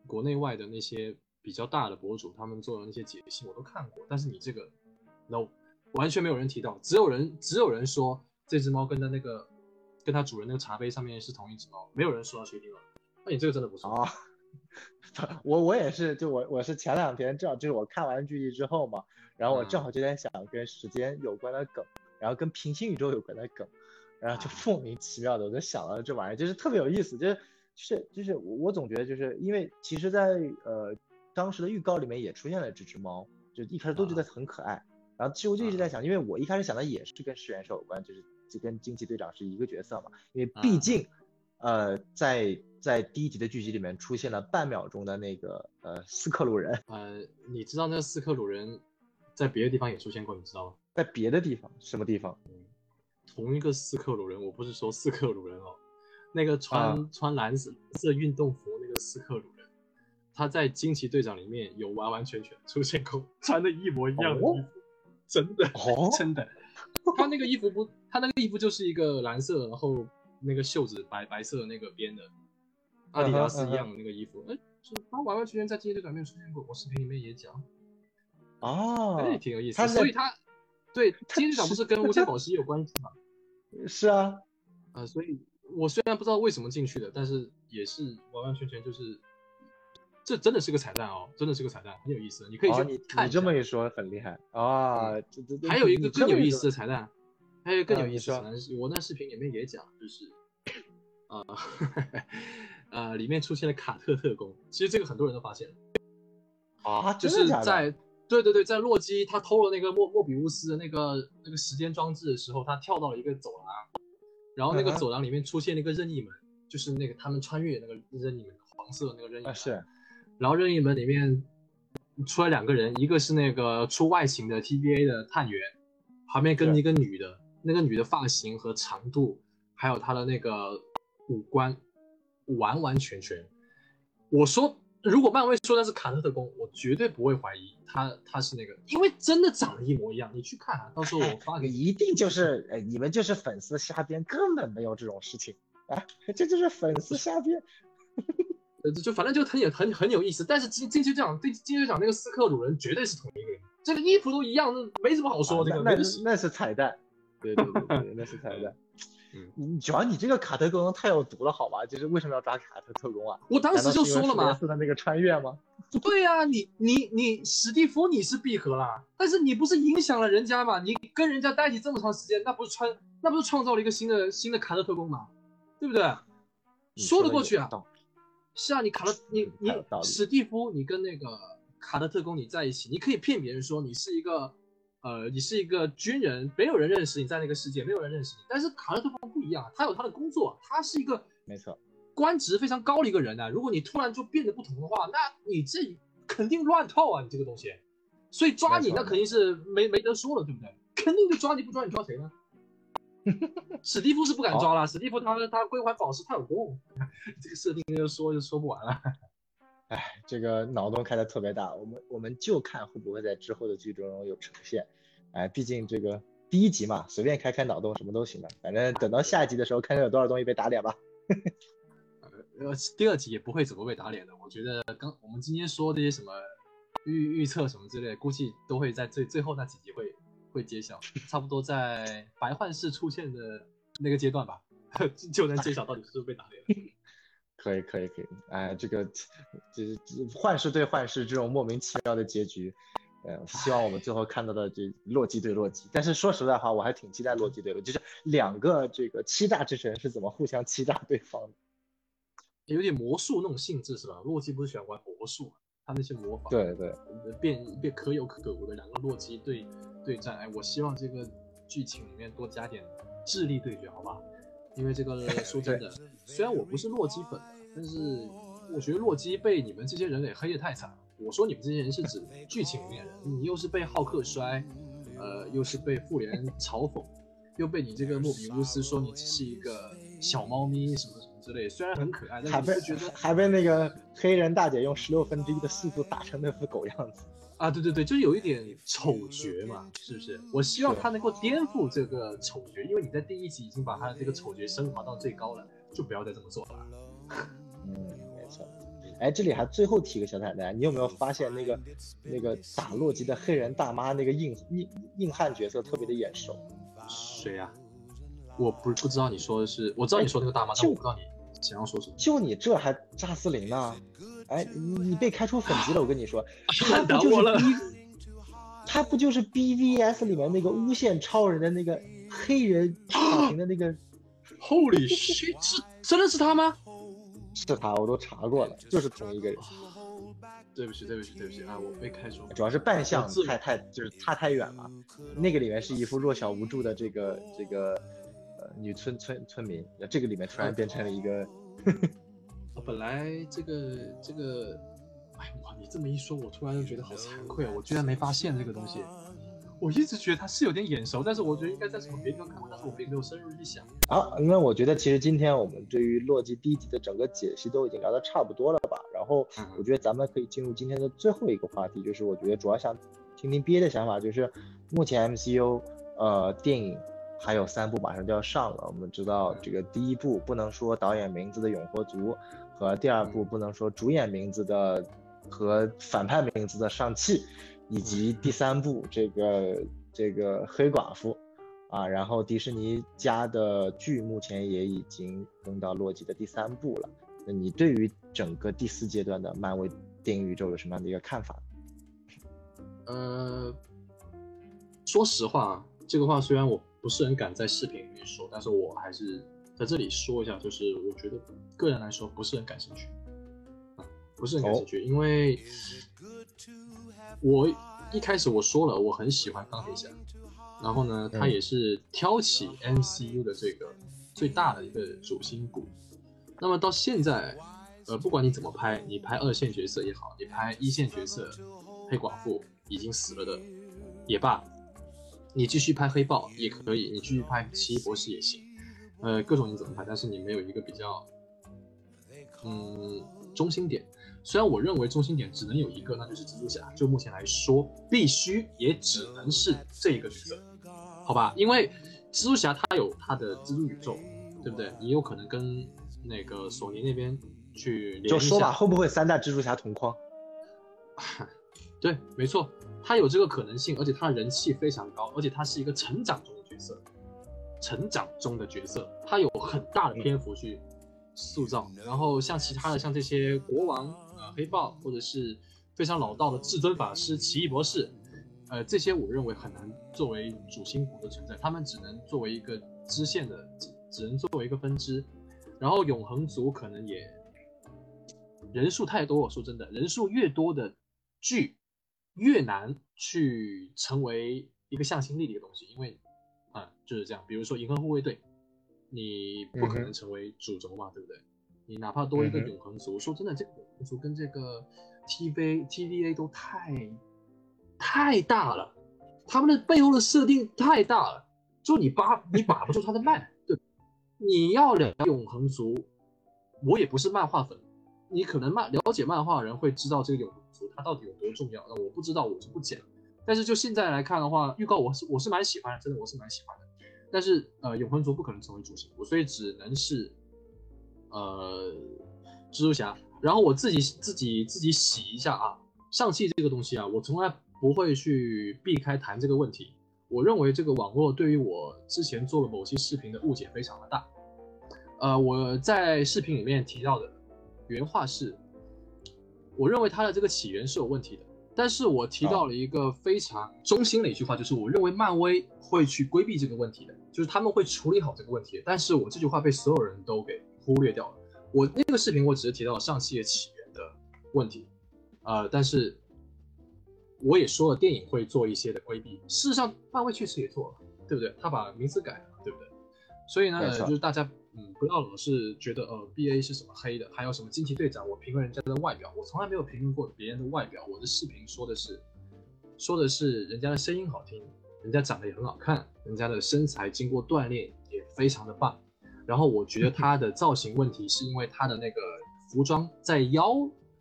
国内外的那些。比较大的博主，他们做的那些解析我都看过，但是你这个，no，完全没有人提到，只有人只有人说这只猫跟它那个跟它主人那个茶杯上面是同一只猫，没有人说到薛定谔。那你这个真的不错啊！我我也是，就我我是前两天正好就是我看完剧集之后嘛，然后我正好就在想跟时间有关的梗，然后跟平行宇宙有关的梗，然后就莫名其妙的我就想到了这玩意儿，就是特别有意思，就是是就是我总觉得就是因为其实，在呃。当时的预告里面也出现了这只猫，就一开始都觉得很可爱。然后其实我就一直在想，因为我一开始想的也是跟噬元兽有关，就是就跟惊奇队长是一个角色嘛。因为毕竟，呃，在在第一集的剧集里面出现了半秒钟的那个呃斯克鲁人。呃，你知道那斯克鲁人在别的地方也出现过，你知道吗？在别的地方？什么地方？同一个斯克鲁人，我不是说斯克鲁人哦，那个穿穿蓝色色运动服那个斯克鲁。他在惊奇队长里面有完完全全出现过，穿的一模一样的衣服，真的，真的。他那个衣服不，他那个衣服就是一个蓝色，然后那个袖子白白色那个边的，阿迪达斯一样的那个衣服。哎，他完完全全在惊奇队长里面出现过，我视频里面也讲。哦，哎，挺有意思。所以他对惊奇队长不是跟无限宝石有关系吗？是啊，呃，所以我虽然不知道为什么进去的，但是也是完完全全就是。这真的是个彩蛋哦，真的是个彩蛋，很有意思。你可以去看。你这么一说，很厉害啊！还有一个更有意思的彩蛋，还有更有意思的彩蛋，我那视频里面也讲，就是啊，呃，里面出现了卡特特工。其实这个很多人都发现了啊，就是在对对对，在洛基他偷了那个莫莫比乌斯的那个那个时间装置的时候，他跳到了一个走廊，然后那个走廊里面出现了一个任意门，就是那个他们穿越那个任意门，黄色那个任意门是。然后任意门里面出来两个人，一个是那个出外勤的 TBA 的探员，旁边跟一个女的，那个女的发型和长度，还有她的那个五官，完完全全。我说，如果漫威说的是卡特特工，我绝对不会怀疑他他是那个，因为真的长得一模一样。你去看啊，到时候我发给你。一定就是，哎，你们就是粉丝瞎编，根本没有这种事情啊，这就是粉丝瞎编。呃，就反正就很有很很有意思，但是金金球奖对金球奖那个斯克鲁人绝对是同一个人，这个衣服都一样，那没什么好说。这个那那是彩蛋，对对对对，那是彩蛋。嗯，你主要你这个卡特特工太有毒了，好吧？就是为什么要抓卡特特工啊？我当时就说了嘛，是的那个穿越吗？对呀，你你你史蒂夫你是闭合了，但是你不是影响了人家嘛？你跟人家待起这么长时间，那不是穿那不是创造了一个新的新的卡特特工嘛？对不对？说得过去啊。是啊，你卡特，你你史蒂夫，你跟那个卡特特工你在一起，你可以骗别人说你是一个，呃，你是一个军人，没有人认识你在那个世界，没有人认识你。但是卡特特工不一样，他有他的工作，他是一个没错，官职非常高的一个人呢。如果你突然就变得不同的话，那你这肯定乱套啊，你这个东西。所以抓你那肯定是没没得说了，对不对？肯定就抓你不抓你抓谁呢？史蒂夫是不敢抓了，史蒂夫他他归还宝石他有功，这个设定就说就说不完了。哎，这个脑洞开的特别大，我们我们就看会不会在之后的剧中有呈现。哎，毕竟这个第一集嘛，随便开开脑洞什么都行的，反正等到下一集的时候，看看有多少东西被打脸吧。呃，第二集也不会怎么被打脸的，我觉得刚我们今天说这些什么预预测什么之类，估计都会在最最后那几集会。会揭晓，差不多在白幻视出现的那个阶段吧，就能揭晓到底是不是被打脸了。可以可以可以，哎，这个就是幻视对幻视这种莫名其妙的结局，呃，希望我们最后看到的这洛基对洛基。但是说实在话，我还挺期待洛基对洛基，就是两个这个欺诈之神是怎么互相欺诈对方的，有点魔术那种性质是吧？洛基不是喜欢玩魔术，他那些魔法，对对，变变可有可无的两个洛基对。对战，哎，我希望这个剧情里面多加点智力对决，好吧？因为这个 说真的，虽然我不是洛基粉，但是我觉得洛基被你们这些人给黑的太惨了。我说你们这些人是指剧情里面人，你又是被浩克摔，呃，又是被复联嘲讽，又被你这个莫比乌斯说你只是一个小猫咪什么什么之类，虽然很可爱，但还被觉得还被那个黑人大姐用十六分之一的速度打成那副狗样子。啊，对对对，就是有一点丑角嘛，是不是？我希望他能够颠覆这个丑角，因为你在第一集已经把他的这个丑角升华到最高了，就不要再这么做了。嗯，没错。哎，这里还最后提个小彩蛋，你有没有发现那个那个打洛基的黑人大妈那个硬硬硬汉角色特别的眼熟？谁呀？我不不知道你说的是，我知道你说那个大妈，但我不知道你想要说什么。就你这还扎斯林呢？哎，你被开除粉级了，我跟你说，他不就是 B，他不就是 BVS 里面那个诬陷超人的那个黑人法庭的那个？Holy shit！是真的是他吗？是他，我都查过了，就是同一个人。对不起，对不起，对不起啊！我被开除，主要是扮相太太就是差太远了。那个里面是一副弱小无助的这个这个呃女村村村民，这个里面突然变成了一个。本来这个这个，哎哇！你这么一说，我突然又觉得好惭愧啊！我居然没发现这个东西。我一直觉得他是有点眼熟，但是我觉得应该在什么别地方看过，但是我并没有深入去想。好，那我觉得其实今天我们对于洛基第一集的整个解析都已经聊得差不多了吧？然后我觉得咱们可以进入今天的最后一个话题，就是我觉得主要想听听 BA 的想法，就是目前 MCU 呃电影还有三部马上就要上了，我们知道这个第一部不能说导演名字的《永活族》。和第二部不能说主演名字的和反派名字的上汽，以及第三部这个这个黑寡妇，啊，然后迪士尼家的剧目前也已经更到洛基的第三部了。那你对于整个第四阶段的漫威电影宇宙有什么样的一个看法？呃，说实话，这个话虽然我不是很敢在视频里面说，但是我还是。在这里说一下，就是我觉得个人来说不是很感兴趣，啊，不是很感兴趣，因为我一开始我说了我很喜欢钢铁侠，然后呢，他也是挑起 MCU 的这个最大的一个主心骨。那么到现在，呃，不管你怎么拍，你拍二线角色也好，你拍一线角色，黑寡妇已经死了的也罢，你继续拍黑豹也可以，你继续拍奇异博士也行。呃，各种你怎么拍，但是你没有一个比较，嗯，中心点。虽然我认为中心点只能有一个，那就是蜘蛛侠。就目前来说，必须也只能是这一个角色，好吧？因为蜘蛛侠他有他的蜘蛛宇宙，对不对？你有可能跟那个索尼那边去就说吧，会不会三代蜘蛛侠同框？对，没错，他有这个可能性，而且他的人气非常高，而且他是一个成长中的角色。成长中的角色，他有很大的篇幅去塑造。然后像其他的，像这些国王、呃黑豹，或者是非常老道的至尊法师、奇异博士，呃，这些我认为很难作为主心骨的存在，他们只能作为一个支线的，只只能作为一个分支。然后永恒族可能也人数太多，我说真的，人数越多的剧越难去成为一个向心力的一个东西，因为啊就是这样。比如说《银河护卫队》，你不可能成为主轴嘛，对不对？你哪怕多一个永恒族，说真的，这个永恒族跟这个 TV TVA 都太太大了，他们的背后的设定太大了，就你把你把不住他的脉，对，你要聊永恒族，我也不是漫画粉，你可能漫了解漫画的人会知道这个永恒族它到底有多重要，那我不知道我就不讲。但是就现在来看的话，预告我是我是蛮喜欢的，真的我是蛮喜欢的。但是呃，永恒族不可能成为主心骨，所以只能是。呃，蜘蛛侠，然后我自己自己自己洗一下啊。上汽这个东西啊，我从来不会去避开谈这个问题。我认为这个网络对于我之前做了某期视频的误解非常的大。呃，我在视频里面提到的原话是，我认为它的这个起源是有问题的。但是我提到了一个非常中心的一句话，就是我认为漫威会去规避这个问题的，就是他们会处理好这个问题。但是我这句话被所有人都给。忽略掉了我那个视频，我只是提到了上汽的起源的问题，呃，但是我也说了电影会做一些的规避。事实上，漫威确实也做了，对不对？他把名字改了，对不对？所以呢，就是大家不要老是觉得呃，B A 是什么黑的，还有什么惊奇队长，我评论人家的外表，我从来没有评论过别人的外表。我的视频说的是，说的是人家的声音好听，人家长得也很好看，人家的身材经过锻炼也非常的棒。然后我觉得他的造型问题是因为他的那个服装在腰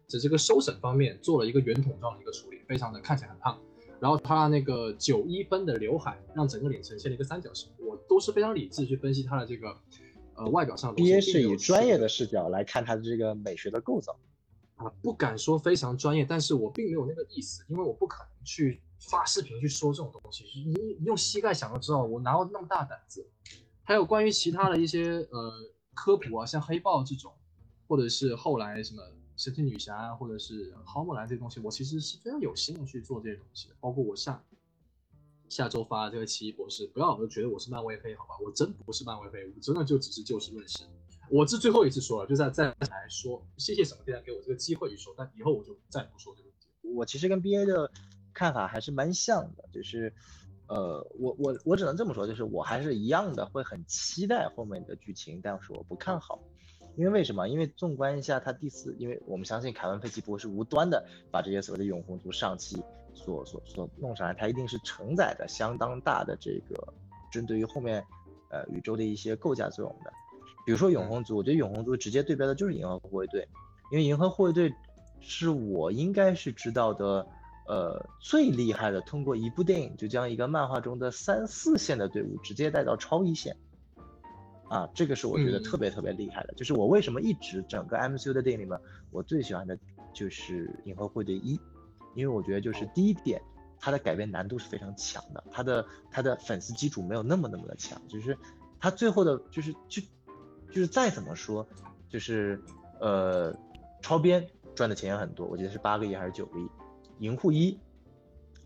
的这个收审方面做了一个圆筒状的一个处理，非常的看起来很胖。然后他那个九一分的刘海让整个脸呈现了一个三角形。我都是非常理智去分析他的这个呃外表上。B A 是以专业的视角来看它的这个美学的构造啊，不敢说非常专业，但是我并没有那个意思，因为我不可能去发视频去说这种东西。你你用膝盖想都知道，我哪有那么大胆子？还有关于其他的一些呃科普啊，像黑豹这种，或者是后来什么神奇女侠啊，或者是花木兰这些东西，我其实是非常有心的去做这些东西的。包括我下下周发这个奇异博士，不要老是觉得我是漫威黑，好吧？我真不是漫威黑，我真的就只是就事论事。我这最后一次说了，就在再来说，谢谢什么电台给我这个机会去说，但以后我就再不说这个问题。我其实跟 BA 的看法还是蛮像的，就是。呃，我我我只能这么说，就是我还是一样的，会很期待后面的剧情，但是我不看好，因为为什么？因为纵观一下他第四，因为我们相信凯文佩奇不会是无端的把这些所谓的永恒族上期所所所弄上来，它一定是承载着相当大的这个针对于后面呃宇宙的一些构架作用的。比如说永恒族，我觉得永恒族直接对标的就是银河护卫队，因为银河护卫队是我应该是知道的。呃，最厉害的，通过一部电影就将一个漫画中的三四线的队伍直接带到超一线，啊，这个是我觉得特别特别厉害的。就是我为什么一直整个 MCU 的电影里面，我最喜欢的就是银河护卫队一，因为我觉得就是第一点，它的改变难度是非常强的，它的它的粉丝基础没有那么那么的强，就是它最后的，就是就就是再怎么说，就是呃，超编赚的钱也很多，我记得是八个亿还是九个亿。银护一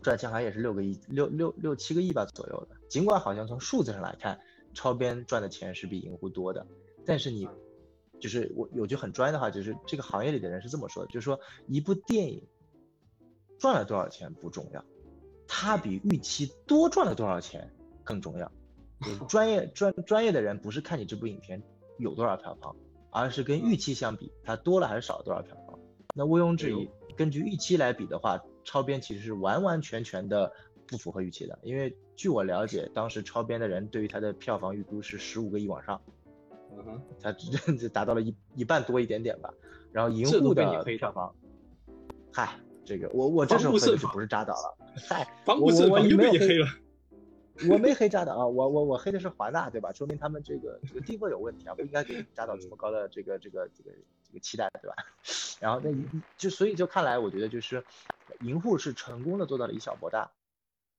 赚钱好像也是六个亿，六六六七个亿吧左右的。尽管好像从数字上来看，超编赚的钱是比银护多的，但是你就是我有句很专业的话，就是这个行业里的人是这么说的，就是说一部电影赚了多少钱不重要，它比预期多赚了多少钱更重要。专业专专业的人不是看你这部影片有多少票房，而是跟预期相比，它多了还是少了多少票房。那毋庸置疑。根据预期来比的话，超编其实是完完全全的不符合预期的。因为据我了解，当时超编的人对于它的票房预估是十五个亿往上，嗯哼，他 就达到了一一半多一点点吧。然后银护的票房，嗨，这个我我这时候黑就不是扎导了，嗨，我我我没有黑了，我没黑扎导啊，我我我黑的是华纳，对吧？说明他们这个这个定位有问题啊，不应该给扎导这么高的这个这个这个这。个期待对吧？然后那就所以就看来，我觉得就是银护是成功的做到了以小博大。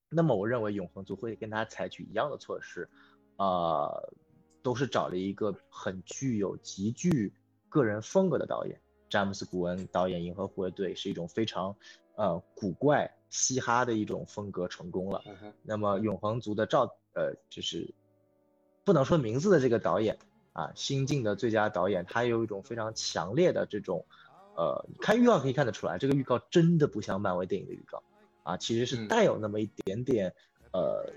那么我认为永恒族会跟他采取一样的措施，呃，都是找了一个很具有极具个人风格的导演，詹姆斯古恩导演《银河护卫队》是一种非常呃古怪嘻哈的一种风格成功了。那么永恒族的赵呃就是不能说名字的这个导演。啊，新晋的最佳导演，他有一种非常强烈的这种，呃，看预告可以看得出来，这个预告真的不像漫威电影的预告啊，其实是嗯带有那么一点点呃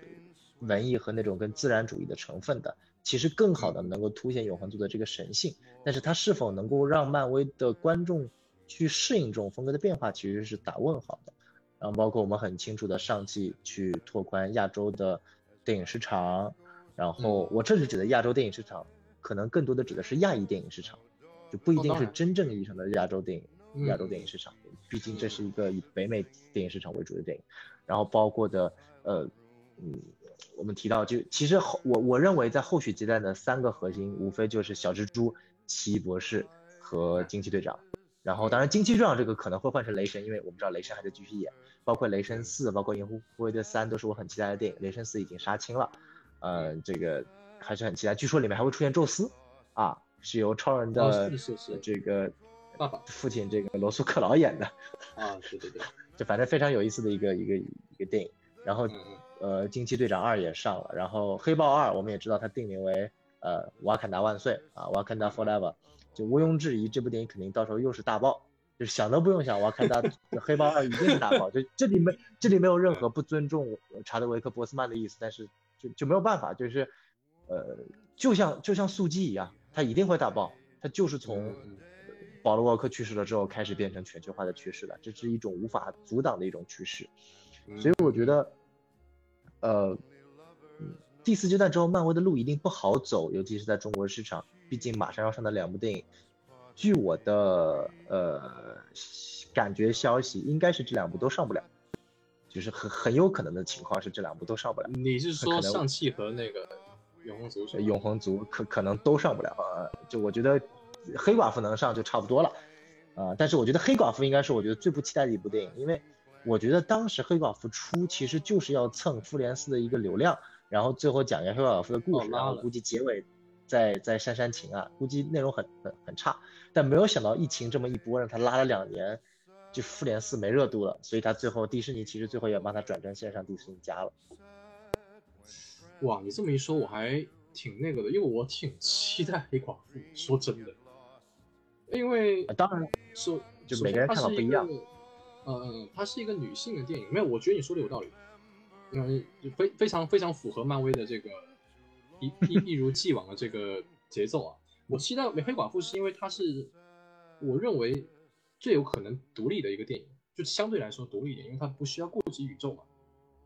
文艺和那种跟自然主义的成分的，其实更好的能够凸显永恒族的这个神性，但是它是否能够让漫威的观众去适应这种风格的变化，其实是打问号的。然后包括我们很清楚的上季去拓宽亚洲的电影市场，然后我这里指的亚洲电影市场，可能更多的指的是亚裔电影市场，就不一定是真正意义上的亚洲电影、嗯。亚洲电影市场，毕竟这是一个以北美电影市场为主的电影，然后包括的呃嗯，我们提到就其实后我我认为在后续阶段的三个核心，无非就是小蜘蛛、奇异博士和惊奇队长。然后，当然，惊奇队长这个可能会换成雷神，因为我们知道雷神还在继续演，包括雷神四，包括银护护卫队三，都是我很期待的电影。雷神四已经杀青了，呃，这个还是很期待。据说里面还会出现宙斯，啊，是由超人哦的这个爸爸父亲这个罗素克劳演的，啊，对对对，就反正非常有意思的一个一个一个电影。然后呃，惊奇队长二也上了，然后黑豹二我们也知道它定名为呃瓦坎达万岁啊，瓦坎达 forever，就毋庸置疑，这部电影肯定到时候又是大爆，就是想都不用想，瓦坎达黑豹二一定是大爆，就这里没这里没有任何不尊重查德维克波斯曼的意思，但是就就没有办法，就是呃就像就像速激一样，它一定会大爆，它就是从保罗沃克去世了之后开始变成全球化的趋势了，这是一种无法阻挡的一种趋势。所以我觉得，呃，嗯第四阶段之后，漫威的路一定不好走，尤其是在中国市场，毕竟马上要上的两部电影，据我的呃感觉消息，应该是这两部都上不了，就是很很有可能的情况是这两部都上不了，你是说上汽和那个永恒族是？永恒族可可能都上不了啊、就我觉得黑寡妇能上就差不多了，啊、但是我觉得黑寡妇应该是我觉得最不期待的一部电影，因为我觉得当时黑寡妇出其实就是要蹭复联四的一个流量，然后最后讲一下黑寡妇的故事，然后估计结尾再再煽煽情啊，估计内容很很很差，但没有想到疫情这么一波，让他拉了两年，就复联四没热度了，所以他最后迪士尼其实最后也帮他转战线上迪士尼家了。哇，你这么一说，我还挺那个的，因为我挺期待黑寡妇。说真的，因为啊当然说就每个人看法不一样。呃，它是一个女性的电影，没有，我觉得你说的有道理。嗯，就非非常非常符合漫威的这个一一一如既往的这个节奏啊。我期待黑寡妇是因为它是我认为最有可能独立的一个电影，就相对来说独立一点，因为它不需要顾及宇宙嘛，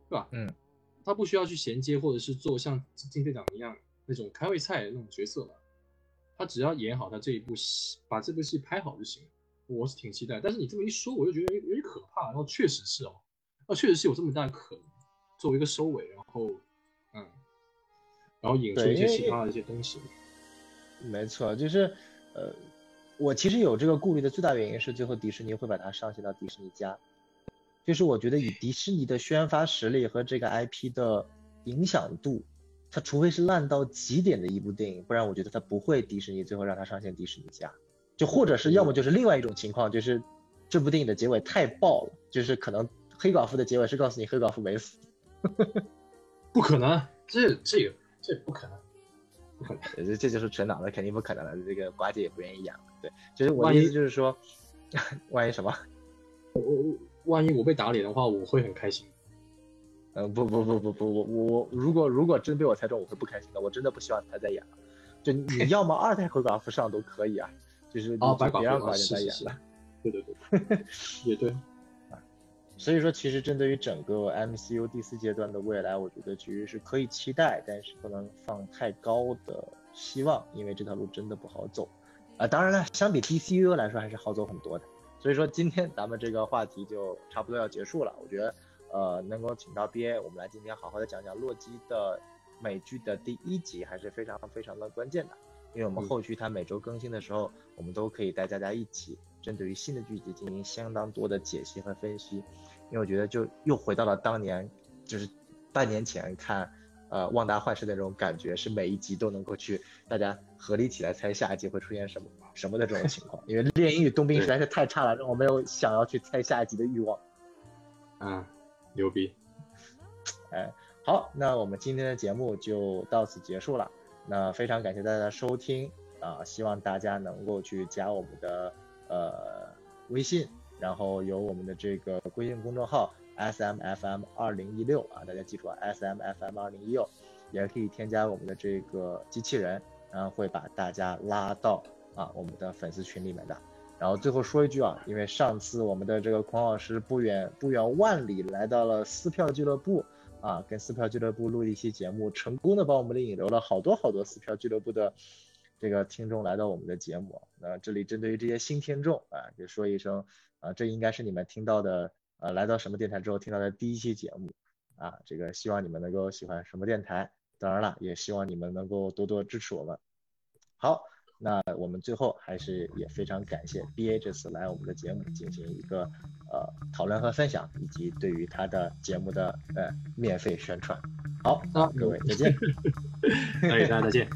对吧？嗯，它不需要去衔接或者是做像金队长一样那种开胃菜的那种角色嘛，他只要演好他这一部戏，把这部戏拍好就行了。我是挺期待，但是你这么一说，我就觉得有有点可怕。然后确实是哦，那确实是有这么大的可能，作为一个收尾，然后嗯，然后引出一些其他的一些东西。没错，就是，呃，我其实有这个顾虑的最大原因是，最后迪士尼会把它上线到迪士尼家，就是我觉得以迪士尼的宣发实力和这个 IP 的影响度，它除非是烂到极点的一部电影，不然我觉得它不会迪士尼最后让它上线迪士尼家，就或者是要么就是另外一种情况，就是这部电影的结尾太爆了，就是可能黑寡妇的结尾是告诉你黑寡妇没死，不可能，这这个这不可能。呃这这就是纯脑的，肯定不可能了。这个寡姐也不愿意演了。对，就是我的意思就是说，万一什么？我万一我被打脸的话，我会很开心。嗯，不不不不不，我我我如果如果真被我猜中，我会不开心的。我真的不希望他再演了。就你要么二代黑寡妇上都可以啊，就是你啊，就白寡妇啊，别让寡姐再演了。，对对对，也对。所以说，其实针对于整个 MCU 第四阶段的未来，我觉得其实是可以期待，但是不能放太高的希望，因为这条路真的不好走。啊、当然了，相比 DCU 来说还是好走很多的。所以说，今天咱们这个话题就差不多要结束了。我觉得，呃，能够请到 BA，我们来今天好好的讲讲洛基的美剧的第一集，还是非常非常的关键的。因为我们嗯后续它每周更新的时候，我们都可以带大家一起针对于新的剧集进行相当多的解析和分析。因为我觉得就又回到了当年，就是半年前看，呃，旺达幻视的那种感觉，是每一集都能够去大家合理起来猜下一集会出现什么什么的这种情况。因为猎鹰与冬兵实在是太差了，让我没有想要去猜下一集的欲望。啊，牛逼！哎，好，那我们今天的节目就到此结束了。那非常感谢大家的收听啊、希望大家能够去加我们的呃微信，然后有我们的这个微信公众号 S M F M 二零一六啊，大家记住啊，S M F M 二零一六，也可以添加我们的这个机器人，然后会把大家拉到啊我们的粉丝群里面的。然后最后说一句啊，因为上次我们的这个孔老师不远不远万里来到了撕票俱乐部啊，跟撕票俱乐部录一期节目，成功的帮我们的引流了好多好多撕票俱乐部的这个听众来到我们的节目。那这里针对于这些新听众啊，就说一声啊，这应该是你们听到的呃来到什么电台之后听到的第一期节目啊，这个希望你们能够喜欢什么电台，当然了，也希望你们能够多多支持我们。好。那我们最后还是也非常感谢 B A 这次来我们的节目进行一个呃讨论和分享，以及对于他的节目的呃免费宣传。好，那各位再见。哎，大家再见。